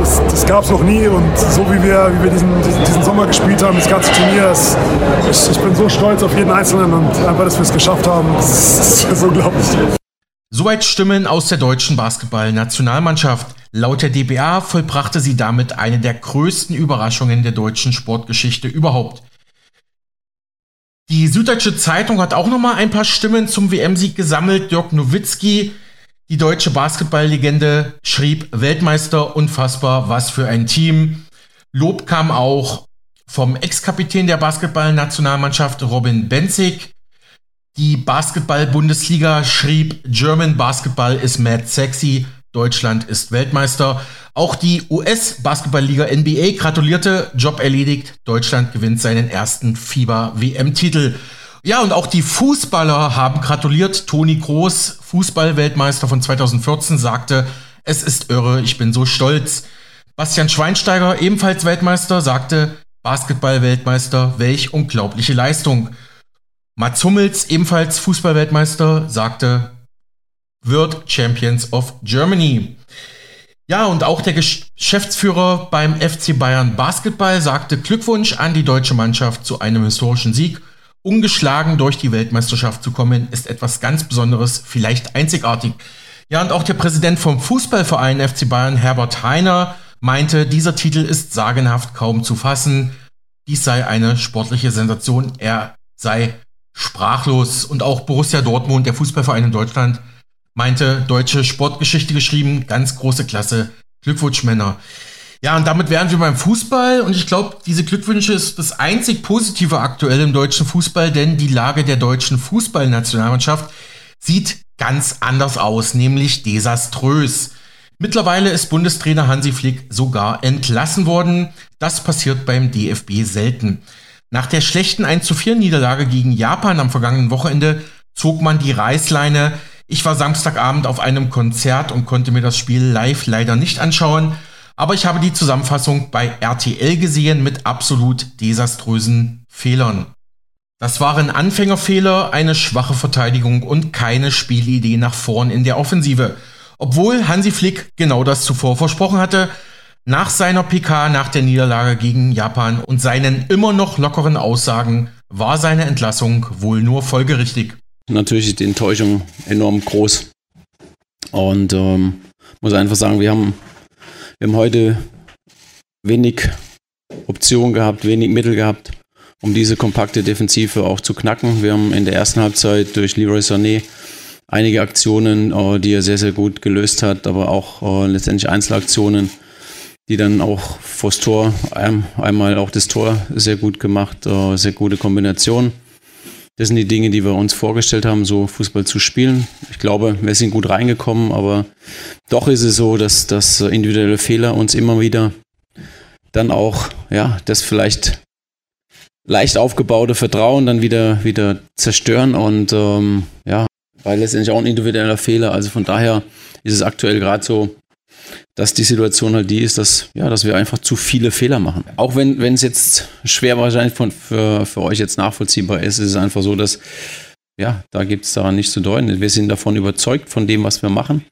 das, das gab es noch nie und so wie wir, wie wir diesen, diesen, diesen Sommer gespielt haben, das ganze Turnier, ist, ich, ich bin so stolz auf jeden Einzelnen und einfach, dass wir es geschafft haben, das ist, das ist unglaublich. Soweit Stimmen aus der deutschen Basketball-Nationalmannschaft. Laut der DBA vollbrachte sie damit eine der größten Überraschungen der deutschen Sportgeschichte überhaupt. Die Süddeutsche Zeitung hat auch nochmal ein paar Stimmen zum WM-Sieg gesammelt. Dirk Nowitzki, die deutsche Basketballlegende, schrieb Weltmeister unfassbar, was für ein Team. Lob kam auch vom Ex-Kapitän der Basketball-Nationalmannschaft Robin Benzig. Die Basketball-Bundesliga schrieb, German Basketball is mad sexy, Deutschland ist Weltmeister. Auch die US-Basketball-Liga NBA gratulierte, Job erledigt, Deutschland gewinnt seinen ersten FIBA-WM-Titel. Ja, und auch die Fußballer haben gratuliert. Toni Groß, Fußball-Weltmeister von 2014, sagte, es ist irre, ich bin so stolz. Bastian Schweinsteiger, ebenfalls Weltmeister, sagte, Basketball-Weltmeister, welch unglaubliche Leistung. Mats Hummels, ebenfalls Fußballweltmeister, sagte, wird Champions of Germany. Ja, und auch der Geschäftsführer beim FC Bayern Basketball sagte Glückwunsch an die deutsche Mannschaft zu einem historischen Sieg. Ungeschlagen durch die Weltmeisterschaft zu kommen, ist etwas ganz Besonderes, vielleicht einzigartig. Ja, und auch der Präsident vom Fußballverein FC Bayern, Herbert Heiner, meinte, dieser Titel ist sagenhaft kaum zu fassen. Dies sei eine sportliche Sensation. Er sei sprachlos. Und auch Borussia Dortmund, der Fußballverein in Deutschland, meinte, deutsche Sportgeschichte geschrieben, ganz große Klasse. Glückwunsch, Männer. Ja, und damit wären wir beim Fußball. Und ich glaube, diese Glückwünsche ist das einzig Positive aktuell im deutschen Fußball, denn die Lage der deutschen Fußballnationalmannschaft sieht ganz anders aus, nämlich desaströs. Mittlerweile ist Bundestrainer Hansi Flick sogar entlassen worden. Das passiert beim DFB selten. Nach der schlechten 1 zu 4 Niederlage gegen Japan am vergangenen Wochenende zog man die Reißleine. Ich war Samstagabend auf einem Konzert und konnte mir das Spiel live leider nicht anschauen, aber ich habe die Zusammenfassung bei RTL gesehen mit absolut desaströsen Fehlern. Das waren Anfängerfehler, eine schwache Verteidigung und keine Spielidee nach vorn in der Offensive. Obwohl Hansi Flick genau das zuvor versprochen hatte, Nach seiner PK nach der Niederlage gegen Japan und seinen immer noch lockeren Aussagen war seine Entlassung wohl nur folgerichtig. Natürlich ist die Enttäuschung enorm groß. Und ähm, muss einfach sagen, wir haben, wir haben heute wenig Optionen gehabt, wenig Mittel gehabt, um diese kompakte Defensive auch zu knacken. Wir haben in der ersten Halbzeit durch Leroy Sané einige Aktionen, äh, die er sehr, sehr gut gelöst hat, aber auch äh, letztendlich Einzelaktionen, die dann auch vors Tor, einmal auch das Tor sehr gut gemacht, äh, sehr gute Kombination. Das sind die Dinge, die wir uns vorgestellt haben, so Fußball zu spielen. Ich glaube, wir sind gut reingekommen, aber doch ist es so, dass, dass individuelle Fehler uns immer wieder dann auch, ja, das vielleicht leicht aufgebaute Vertrauen dann wieder, wieder zerstören und ähm, ja, weil letztendlich auch ein individueller Fehler. Also von daher ist es aktuell gerade so, dass die Situation halt die ist, dass, ja, dass wir einfach zu viele Fehler machen. Auch wenn es jetzt schwer wahrscheinlich von, für, für euch jetzt nachvollziehbar ist, ist es einfach so, dass ja, da gibt es daran nichts zu deuten. Wir sind davon überzeugt, von dem, was wir machen.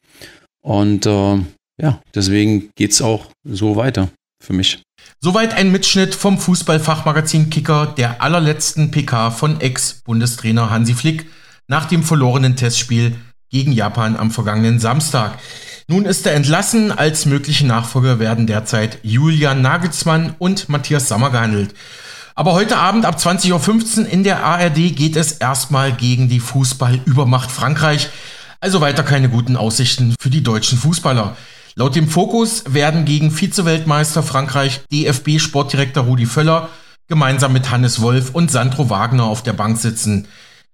Und äh, ja, deswegen geht es auch so weiter für mich. Soweit ein Mitschnitt vom Fußballfachmagazin Kicker der allerletzten PK von Ex-Bundestrainer Hansi Flick nach dem verlorenen Testspiel gegen Japan am vergangenen Samstag. Nun ist er entlassen. Als mögliche Nachfolger werden derzeit Julian Nagelsmann und Matthias Sammer gehandelt. Aber heute Abend ab 20.15 Uhr in der ARD geht es erstmal gegen die Fußballübermacht Frankreich. Also weiter keine guten Aussichten für die deutschen Fußballer. Laut dem Fokus werden gegen Vize-Weltmeister Frankreich DFB-Sportdirektor Rudi Völler gemeinsam mit Hannes Wolf und Sandro Wagner auf der Bank sitzen.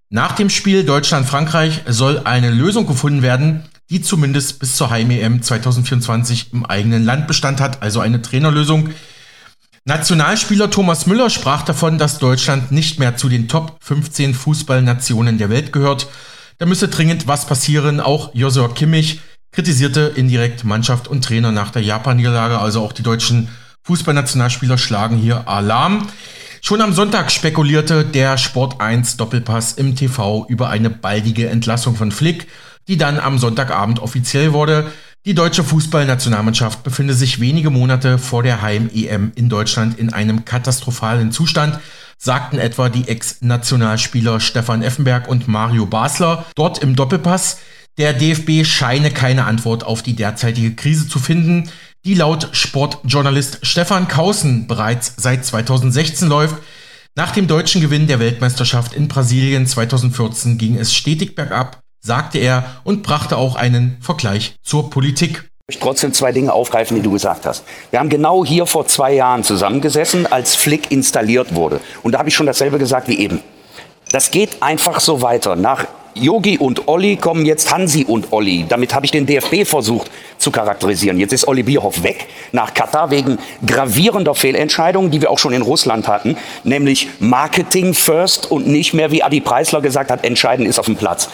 Nach dem Spiel Deutschland-Frankreich soll eine Lösung gefunden werden, die zumindest bis zur Heim-EM 2024 im eigenen Land Bestand hat, also eine Trainerlösung. Nationalspieler Thomas Müller sprach davon, dass Deutschland nicht mehr zu den Top 15 Fußballnationen der Welt gehört. Da müsse dringend was passieren. Auch Josua Kimmich kritisierte indirekt Mannschaft und Trainer nach der Japan-Niederlage. Also auch die deutschen Fußballnationalspieler schlagen hier Alarm. Schon am Sonntag spekulierte der Sport 1 Doppelpass im TV über eine baldige Entlassung von Flick, die dann am Sonntagabend offiziell wurde. Die deutsche Fußballnationalmannschaft befinde sich wenige Monate vor der Heim-EM in Deutschland in einem katastrophalen Zustand, sagten etwa die Ex-Nationalspieler Stefan Effenberg und Mario Basler dort im Doppelpass. Der DFB scheine keine Antwort auf die derzeitige Krise zu finden, die laut Sportjournalist Stefan Kausen bereits seit 2016 läuft. Nach dem deutschen Gewinn der Weltmeisterschaft in Brasilien 2014 ging es stetig bergab, sagte er und brachte auch einen Vergleich zur Politik. Ich möchte trotzdem zwei Dinge aufgreifen, die du gesagt hast. Wir haben genau hier vor zwei Jahren zusammengesessen, als Flick installiert wurde. Und da habe ich schon dasselbe gesagt wie eben. Das geht einfach so weiter. Nach Yogi und Olli kommen jetzt Hansi und Olli. Damit habe ich den DFB versucht zu charakterisieren. Jetzt ist Olli Bierhoff weg nach Katar wegen gravierender Fehlentscheidungen, die wir auch schon in Russland hatten, nämlich Marketing first und nicht mehr, wie Adi Preisler gesagt hat, entscheidend ist auf dem Platz.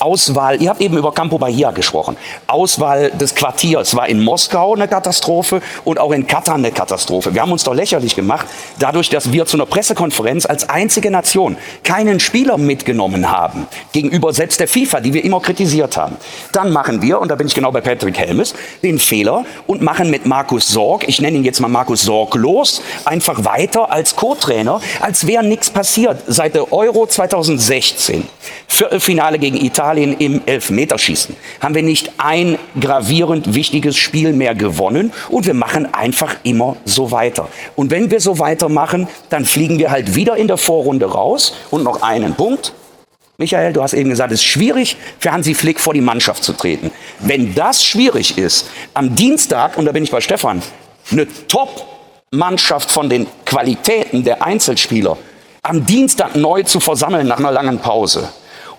Auswahl, ihr habt eben über Campo Bahia gesprochen. Auswahl des Quartiers war in Moskau eine Katastrophe und auch in Katar eine Katastrophe. Wir haben uns doch lächerlich gemacht, dadurch, dass wir zu einer Pressekonferenz als einzige Nation keinen Spieler mitgenommen haben, gegenüber selbst der FIFA, die wir immer kritisiert haben. Dann machen wir, und da bin ich genau bei Patrick Helmes, den Fehler und machen mit Markus Sorg, ich nenne ihn jetzt mal Markus Sorg los, einfach weiter als Co-Trainer, als wäre nichts passiert. Seit der Euro 2016, Viertelfinale gegen Italien, Italien im Elfmeterschießen haben wir nicht ein gravierend wichtiges Spiel mehr gewonnen und wir machen einfach immer so weiter. Und wenn wir so weitermachen, dann fliegen wir halt wieder in der Vorrunde raus und noch einen Punkt. Michael, du hast eben gesagt, es ist schwierig für Hansi Flick vor die Mannschaft zu treten. Wenn das schwierig ist, am Dienstag, und da bin ich bei Stefan, eine Top-Mannschaft von den Qualitäten der Einzelspieler am Dienstag neu zu versammeln nach einer langen Pause,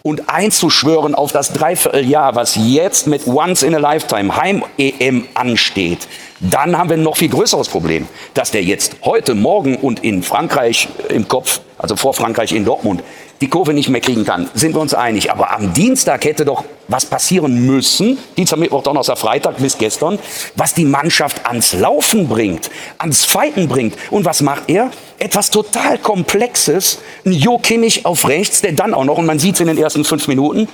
und einzuschwören auf das Dreivierteljahr, was jetzt mit Once in a Lifetime Heim-EM ansteht, dann haben wir ein noch viel größeres Problem, dass der jetzt heute, morgen und in Frankreich im Kopf, also vor Frankreich in Dortmund, die Kurve nicht mehr kriegen kann, sind wir uns einig. Aber am Dienstag hätte doch was passieren müssen, Dienstag, Mittwoch, Donnerstag, Freitag bis gestern, was die Mannschaft ans Laufen bringt, ans Fighten bringt. Und was macht er? Etwas total Komplexes, ein Jo Kimmich auf rechts, der dann auch noch, und man sieht es in den ersten fünf Minuten,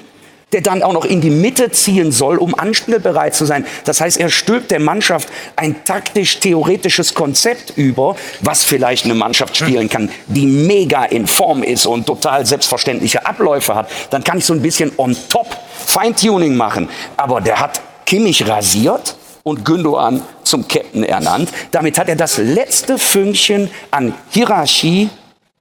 der dann auch noch in die Mitte ziehen soll, um anspielbereit zu sein. Das heißt, er stülpt der Mannschaft ein taktisch-theoretisches Konzept über, was vielleicht eine Mannschaft spielen kann, die mega in Form ist und total selbstverständliche Abläufe hat. Dann kann ich so ein bisschen on top Feintuning machen. Aber der hat Kimmich rasiert und Gündogan zum Captain ernannt. Damit hat er das letzte Fünkchen an Hierarchie,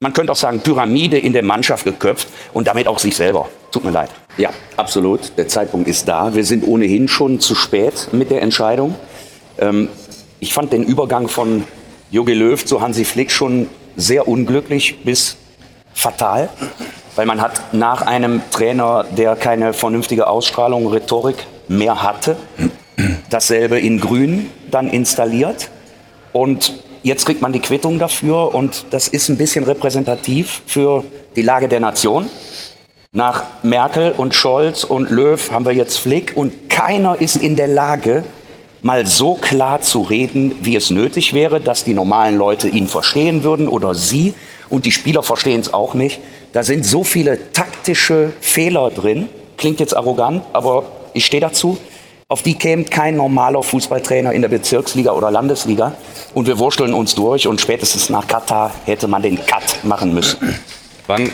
man könnte auch sagen Pyramide in der Mannschaft geköpft und damit auch sich selber. Tut mir leid. Ja, absolut. Der Zeitpunkt ist da. Wir sind ohnehin schon zu spät mit der Entscheidung. Ähm, ich fand den Übergang von Jogi Löw zu Hansi Flick schon sehr unglücklich bis fatal, weil man hat nach einem Trainer, der keine vernünftige Ausstrahlung, Rhetorik mehr hatte, dasselbe in Grün dann installiert und jetzt kriegt man die Quittung dafür und das ist ein bisschen repräsentativ für die Lage der Nation. Nach Merkel und Scholz und Löw haben wir jetzt Flick und keiner ist in der Lage, mal so klar zu reden, wie es nötig wäre, dass die normalen Leute ihn verstehen würden oder sie und die Spieler verstehen es auch nicht. Da sind so viele taktische Fehler drin. Klingt jetzt arrogant, aber ich stehe dazu. Auf die käme kein normaler Fußballtrainer in der Bezirksliga oder Landesliga. Und wir wursteln uns durch und spätestens nach Katar hätte man den Cut machen müssen. Wann,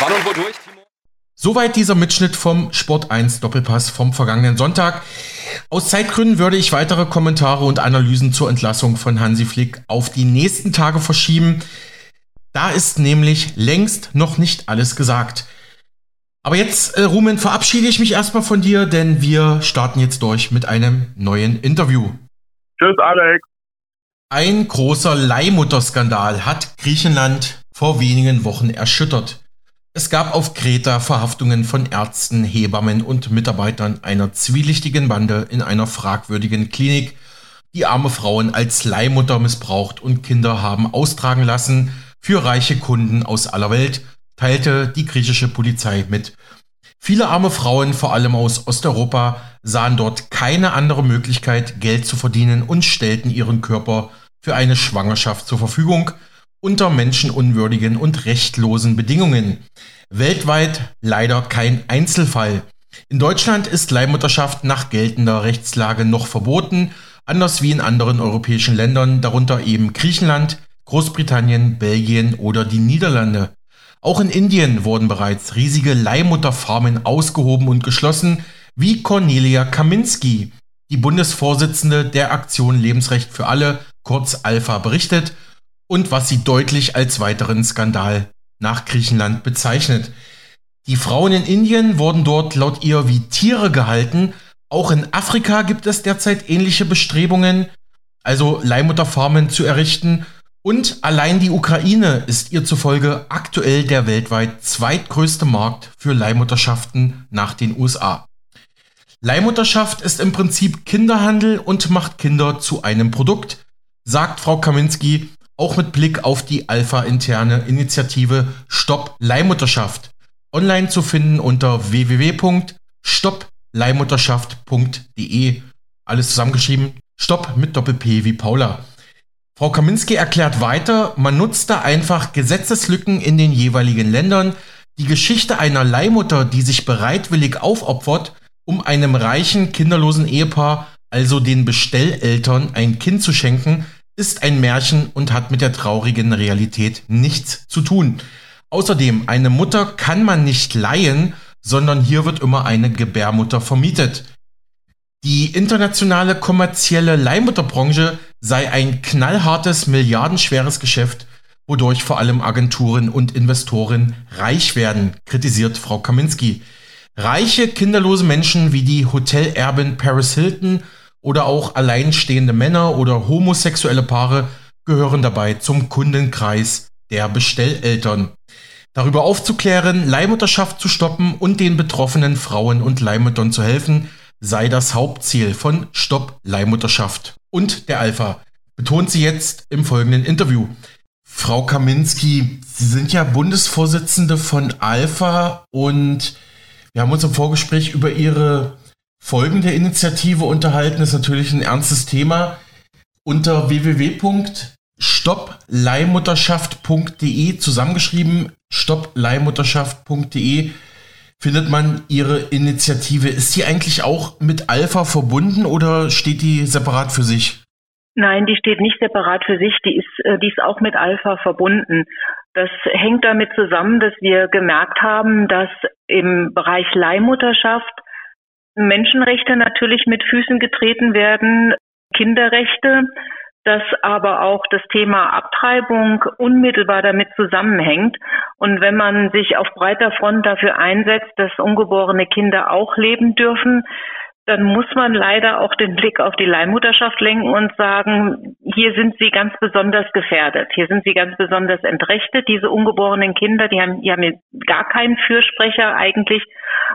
wann und wodurch, Timo? Soweit dieser Mitschnitt vom Sport 1 Doppelpass vom vergangenen Sonntag. Aus Zeitgründen würde ich weitere Kommentare und Analysen zur Entlassung von Hansi Flick auf die nächsten Tage verschieben. Da ist nämlich längst noch nicht alles gesagt. Aber jetzt, äh, Rumen, verabschiede ich mich erstmal von dir, denn wir starten jetzt durch mit einem neuen Interview. Tschüss, Alex. Ein großer Leihmutterskandal hat Griechenland vor wenigen Wochen erschüttert. Es gab auf Kreta Verhaftungen von Ärzten, Hebammen und Mitarbeitern einer zwielichtigen Bande in einer fragwürdigen Klinik, die arme Frauen als Leihmutter missbraucht und Kinder haben austragen lassen für reiche Kunden aus aller Welt, teilte die griechische Polizei mit. Viele arme Frauen, vor allem aus Osteuropa, sahen dort keine andere Möglichkeit, Geld zu verdienen und stellten ihren Körper für eine Schwangerschaft zur Verfügung unter menschenunwürdigen und rechtlosen Bedingungen. Weltweit leider kein Einzelfall. In Deutschland ist Leihmutterschaft nach geltender Rechtslage noch verboten, anders wie in anderen europäischen Ländern, darunter eben Griechenland, Großbritannien, Belgien oder die Niederlande. Auch in Indien wurden bereits riesige Leihmutterfarmen ausgehoben und geschlossen, wie Cornelia Kaminski, die Bundesvorsitzende der Aktion Lebensrecht für alle, kurz Alpha, berichtet und was sie deutlich als weiteren Skandal nach Griechenland bezeichnet. Die Frauen in Indien wurden dort laut ihr wie Tiere gehalten. Auch in Afrika gibt es derzeit ähnliche Bestrebungen, also Leihmutterfarmen zu errichten und allein die Ukraine ist ihr zufolge aktuell der weltweit zweitgrößte Markt für Leihmutterschaften nach den USA. Leihmutterschaft ist im Prinzip Kinderhandel und macht Kinder zu einem Produkt, sagt Frau Kaminski, auch mit Blick auf die Alpha-interne Initiative Stopp Leihmutterschaft, online zu finden unter www.stoppleihmutterschaft.de. Alles zusammengeschrieben, Stopp mit Doppel-P wie Paula. Frau Kaminski erklärt weiter, man nutzt da einfach Gesetzeslücken in den jeweiligen Ländern. Die Geschichte einer Leihmutter, die sich bereitwillig aufopfert, um einem reichen, kinderlosen Ehepaar, also den Bestelleltern, ein Kind zu schenken, ist ein Märchen und hat mit der traurigen Realität nichts zu tun. Außerdem, eine Mutter kann man nicht leihen, sondern hier wird immer eine Gebärmutter vermietet. Die internationale kommerzielle Leihmutterbranche sei ein knallhartes, milliardenschweres Geschäft, wodurch vor allem Agenturen und Investoren reich werden, kritisiert Frau Kaminski. Reiche, kinderlose Menschen wie die Hotelerbin Paris Hilton oder auch alleinstehende Männer oder homosexuelle Paare gehören dabei zum Kundenkreis der Bestelleltern. Darüber aufzuklären, Leihmutterschaft zu stoppen und den betroffenen Frauen und Leihmüttern zu helfen, sei das Hauptziel von Stopp Leihmutterschaft und der Alpha, betont sie jetzt im folgenden Interview. Frau Kaminski, Sie sind ja Bundesvorsitzende von Alpha und wir haben uns im Vorgespräch über Ihre folgende Initiative unterhalten. Das ist natürlich ein ernstes Thema. Unter www.stoppleihmutterschaft.de zusammengeschrieben stoppleihmutterschaft.de findet man Ihre Initiative. Ist die eigentlich auch mit Alpha verbunden oder steht die separat für sich? Nein, die steht nicht separat für sich, die ist, äh, die ist auch mit Alpha verbunden. Das hängt damit zusammen, dass wir gemerkt haben, dass im Bereich Leihmutterschaft Menschenrechte natürlich mit Füßen getreten werden, Kinderrechte, dass aber auch das Thema Abtreibung unmittelbar damit zusammenhängt. Und wenn man sich auf breiter Front dafür einsetzt, dass ungeborene Kinder auch leben dürfen, dann muss man leider auch den Blick auf die Leihmutterschaft lenken und sagen, hier sind sie ganz besonders gefährdet. Hier sind sie ganz besonders entrechtet. Diese ungeborenen Kinder, die haben, die haben gar keinen Fürsprecher eigentlich.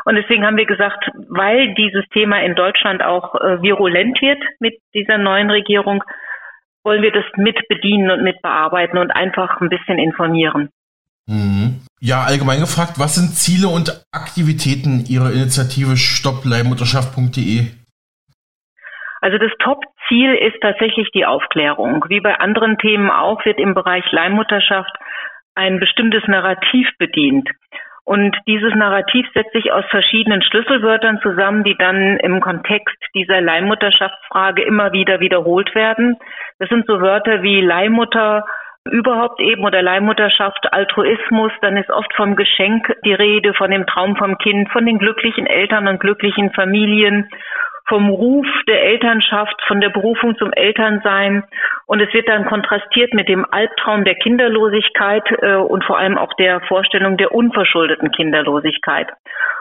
Und deswegen haben wir gesagt, weil dieses Thema in Deutschland auch äh, virulent wird mit dieser neuen Regierung, wollen wir das mit bedienen und mit bearbeiten und einfach ein bisschen informieren. Mhm. Ja, allgemein gefragt, was sind Ziele und Aktivitäten Ihrer Initiative stoppleihmutterschaft.de? Also das Top-Ziel ist tatsächlich die Aufklärung. Wie bei anderen Themen auch wird im Bereich Leihmutterschaft ein bestimmtes Narrativ bedient. Und dieses Narrativ setzt sich aus verschiedenen Schlüsselwörtern zusammen, die dann im Kontext dieser Leihmutterschaftsfrage immer wieder wiederholt werden. Das sind so Wörter wie Leihmutter, überhaupt eben oder Leihmutterschaft, Altruismus, dann ist oft vom Geschenk die Rede, von dem Traum vom Kind, von den glücklichen Eltern und glücklichen Familien, vom Ruf der Elternschaft, von der Berufung zum Elternsein. Und es wird dann kontrastiert mit dem Albtraum der Kinderlosigkeit äh, und vor allem auch der Vorstellung der unverschuldeten Kinderlosigkeit.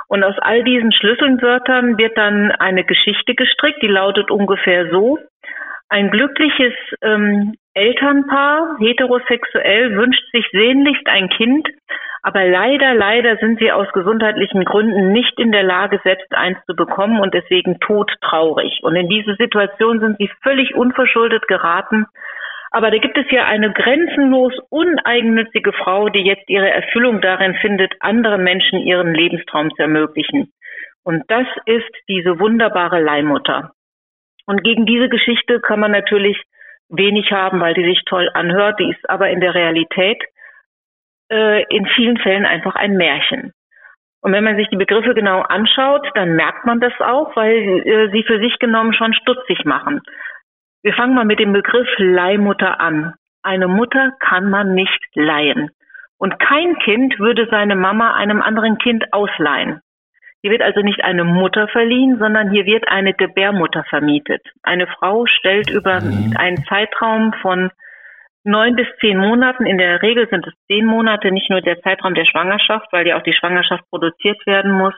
Und aus all diesen Schlüsselwörtern wird dann eine Geschichte gestrickt, die lautet ungefähr so. Ein glückliches ähm, Elternpaar, heterosexuell, wünscht sich sehnlichst ein Kind, aber leider, leider sind sie aus gesundheitlichen Gründen nicht in der Lage, selbst eins zu bekommen und deswegen todtraurig. Und in diese Situation sind sie völlig unverschuldet geraten. Aber da gibt es ja eine grenzenlos uneigennützige Frau, die jetzt ihre Erfüllung darin findet, anderen Menschen ihren Lebenstraum zu ermöglichen. Und das ist diese wunderbare Leihmutter. Und gegen diese Geschichte kann man natürlich wenig haben, weil die sich toll anhört. Die ist aber in der Realität äh, in vielen Fällen einfach ein Märchen. Und wenn man sich die Begriffe genau anschaut, dann merkt man das auch, weil äh, sie für sich genommen schon stutzig machen. Wir fangen mal mit dem Begriff Leihmutter an. Eine Mutter kann man nicht leihen. Und kein Kind würde seine Mama einem anderen Kind ausleihen. Hier wird also nicht eine Mutter verliehen, sondern hier wird eine Gebärmutter vermietet. Eine Frau stellt über mhm. einen Zeitraum von neun bis zehn Monaten, in der Regel sind es zehn Monate, nicht nur der Zeitraum der Schwangerschaft, weil ja auch die Schwangerschaft produziert werden muss,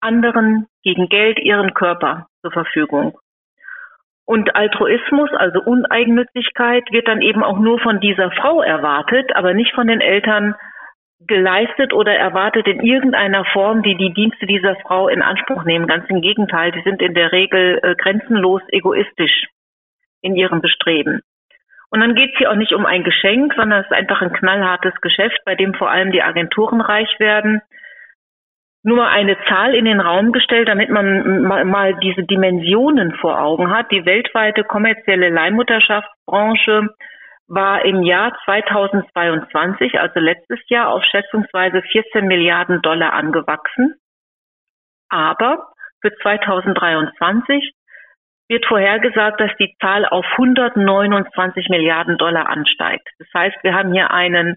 anderen gegen Geld ihren Körper zur Verfügung. Und Altruismus, also Uneigennützigkeit, wird dann eben auch nur von dieser Frau erwartet, aber nicht von den Eltern geleistet oder erwartet in irgendeiner Form, die die Dienste dieser Frau in Anspruch nehmen. Ganz im Gegenteil, die sind in der Regel äh, grenzenlos egoistisch in ihrem Bestreben. Und dann geht es hier auch nicht um ein Geschenk, sondern es ist einfach ein knallhartes Geschäft, bei dem vor allem die Agenturen reich werden. Nur mal eine Zahl in den Raum gestellt, damit man mal diese Dimensionen vor Augen hat. Die weltweite kommerzielle Leihmutterschaftsbranche war im Jahr 2022, also letztes Jahr, auf schätzungsweise 14 Milliarden Dollar angewachsen. Aber für 2023 wird vorhergesagt, dass die Zahl auf 129 Milliarden Dollar ansteigt. Das heißt, wir haben hier einen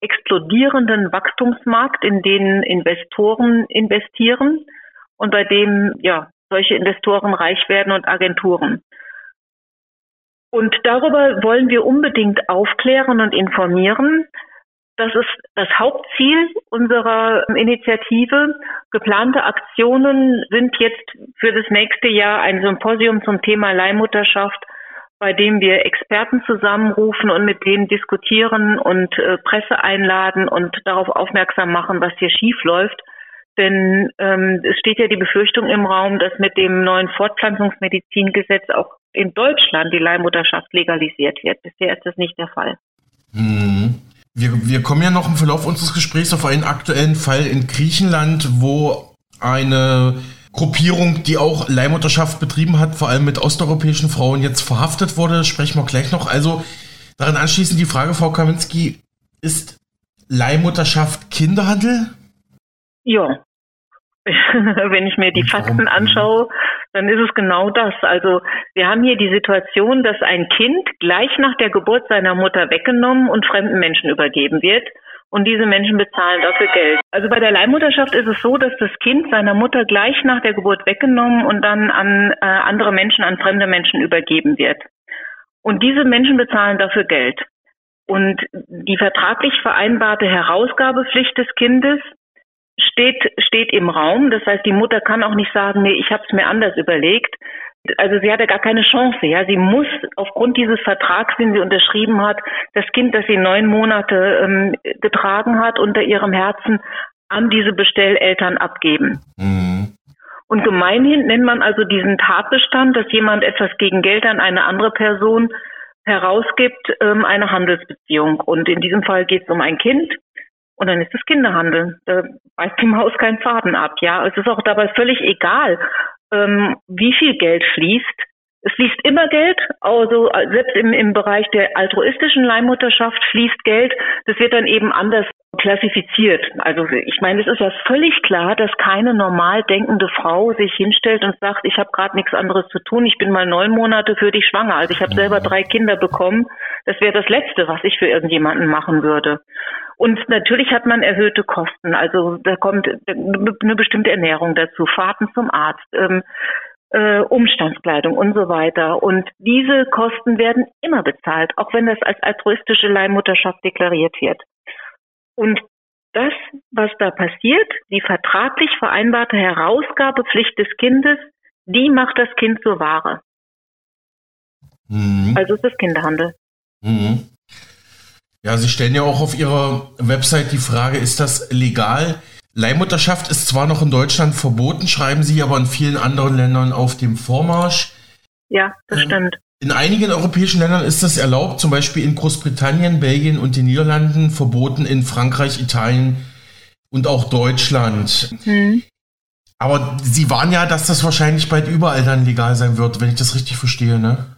explodierenden Wachstumsmarkt, in den Investoren investieren und bei dem ja solche Investoren reich werden und Agenturen. Und darüber wollen wir unbedingt aufklären und informieren. Das ist das Hauptziel unserer Initiative. Geplante Aktionen sind jetzt für das nächste Jahr ein Symposium zum Thema Leihmutterschaft, bei dem wir Experten zusammenrufen und mit denen diskutieren und äh, Presse einladen und darauf aufmerksam machen, was hier schief läuft. Denn ähm, es steht ja die Befürchtung im Raum, dass mit dem neuen Fortpflanzungsmedizingesetz auch in Deutschland die Leihmutterschaft legalisiert wird. Bisher ist das nicht der Fall. Hm. Wir, wir kommen ja noch im Verlauf unseres Gesprächs auf einen aktuellen Fall in Griechenland, wo eine Gruppierung, die auch Leihmutterschaft betrieben hat, vor allem mit osteuropäischen Frauen, jetzt verhaftet wurde. Sprechen wir gleich noch. Also daran anschließend die Frage, Frau Kaminski, ist Leihmutterschaft Kinderhandel? Ja. Wenn ich mir die Fakten anschaue, dann ist es genau das. Also wir haben hier die Situation, dass ein Kind gleich nach der Geburt seiner Mutter weggenommen und fremden Menschen übergeben wird. Und diese Menschen bezahlen dafür Geld. Also bei der Leihmutterschaft ist es so, dass das Kind seiner Mutter gleich nach der Geburt weggenommen und dann an äh, andere Menschen, an fremde Menschen übergeben wird. Und diese Menschen bezahlen dafür Geld. Und die vertraglich vereinbarte Herausgabepflicht des Kindes steht, steht im Raum. Das heißt, die Mutter kann auch nicht sagen, nee, ich habe es mir anders überlegt. Also sie hatte gar keine Chance. Ja, sie muss aufgrund dieses Vertrags, den sie unterschrieben hat, das Kind, das sie neun Monate ähm, getragen hat, unter ihrem Herzen an diese Bestelleltern abgeben. Mhm. Und gemeinhin nennt man also diesen Tatbestand, dass jemand etwas gegen Geld an eine andere Person herausgibt, ähm, eine Handelsbeziehung. Und in diesem Fall geht es um ein Kind. Und dann ist es Kinderhandel. Da beißt die Maus keinen Faden ab. Ja, es ist auch dabei völlig egal, ähm, wie viel Geld fließt. Es fließt immer Geld, also selbst im, im Bereich der altruistischen Leihmutterschaft fließt Geld. Das wird dann eben anders klassifiziert. Also ich meine, es ist ja völlig klar, dass keine normal denkende Frau sich hinstellt und sagt, ich habe gerade nichts anderes zu tun, ich bin mal neun Monate für dich schwanger. Also ich habe selber drei Kinder bekommen. Das wäre das Letzte, was ich für irgendjemanden machen würde. Und natürlich hat man erhöhte Kosten. Also da kommt eine bestimmte Ernährung dazu, Fahrten zum Arzt. Ähm, äh, Umstandskleidung und so weiter. Und diese Kosten werden immer bezahlt, auch wenn das als altruistische Leihmutterschaft deklariert wird. Und das, was da passiert, die vertraglich vereinbarte Herausgabepflicht des Kindes, die macht das Kind zur Ware. Mhm. Also ist das Kinderhandel. Mhm. Ja, Sie stellen ja auch auf Ihrer Website die Frage, ist das legal? Leihmutterschaft ist zwar noch in Deutschland verboten, schreiben Sie, aber in vielen anderen Ländern auf dem Vormarsch. Ja, das ähm, stimmt. In einigen europäischen Ländern ist das erlaubt, zum Beispiel in Großbritannien, Belgien und den Niederlanden, verboten in Frankreich, Italien und auch Deutschland. Mhm. Aber Sie waren ja, dass das wahrscheinlich bald überall dann legal sein wird, wenn ich das richtig verstehe, ne?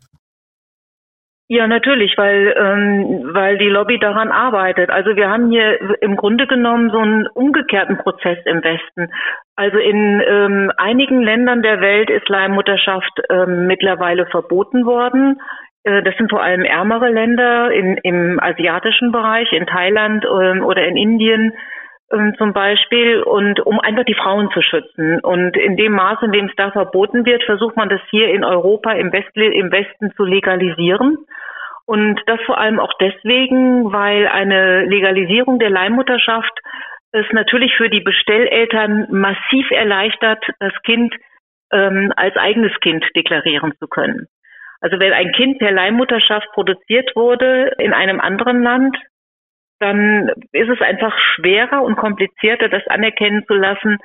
Ja, natürlich, weil, ähm, weil die Lobby daran arbeitet. Also wir haben hier im Grunde genommen so einen umgekehrten Prozess im Westen. Also in ähm, einigen Ländern der Welt ist Leihmutterschaft ähm, mittlerweile verboten worden. Äh, das sind vor allem ärmere Länder in, im asiatischen Bereich, in Thailand ähm, oder in Indien zum Beispiel und um einfach die Frauen zu schützen. Und in dem Maße, in dem es da verboten wird, versucht man das hier in Europa im, West, im Westen zu legalisieren. Und das vor allem auch deswegen, weil eine Legalisierung der Leihmutterschaft es natürlich für die Bestelleltern massiv erleichtert, das Kind ähm, als eigenes Kind deklarieren zu können. Also wenn ein Kind per Leihmutterschaft produziert wurde in einem anderen Land, dann ist es einfach schwerer und komplizierter, das anerkennen zu lassen,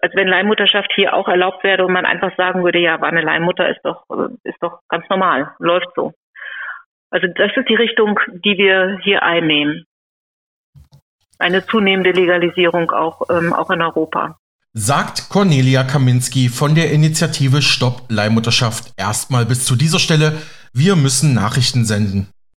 als wenn Leihmutterschaft hier auch erlaubt wäre und man einfach sagen würde, ja, aber eine Leihmutter ist doch, ist doch ganz normal, läuft so. Also das ist die Richtung, die wir hier einnehmen. Eine zunehmende Legalisierung auch, ähm, auch in Europa. Sagt Cornelia Kaminski von der Initiative Stopp Leihmutterschaft erstmal bis zu dieser Stelle. Wir müssen Nachrichten senden.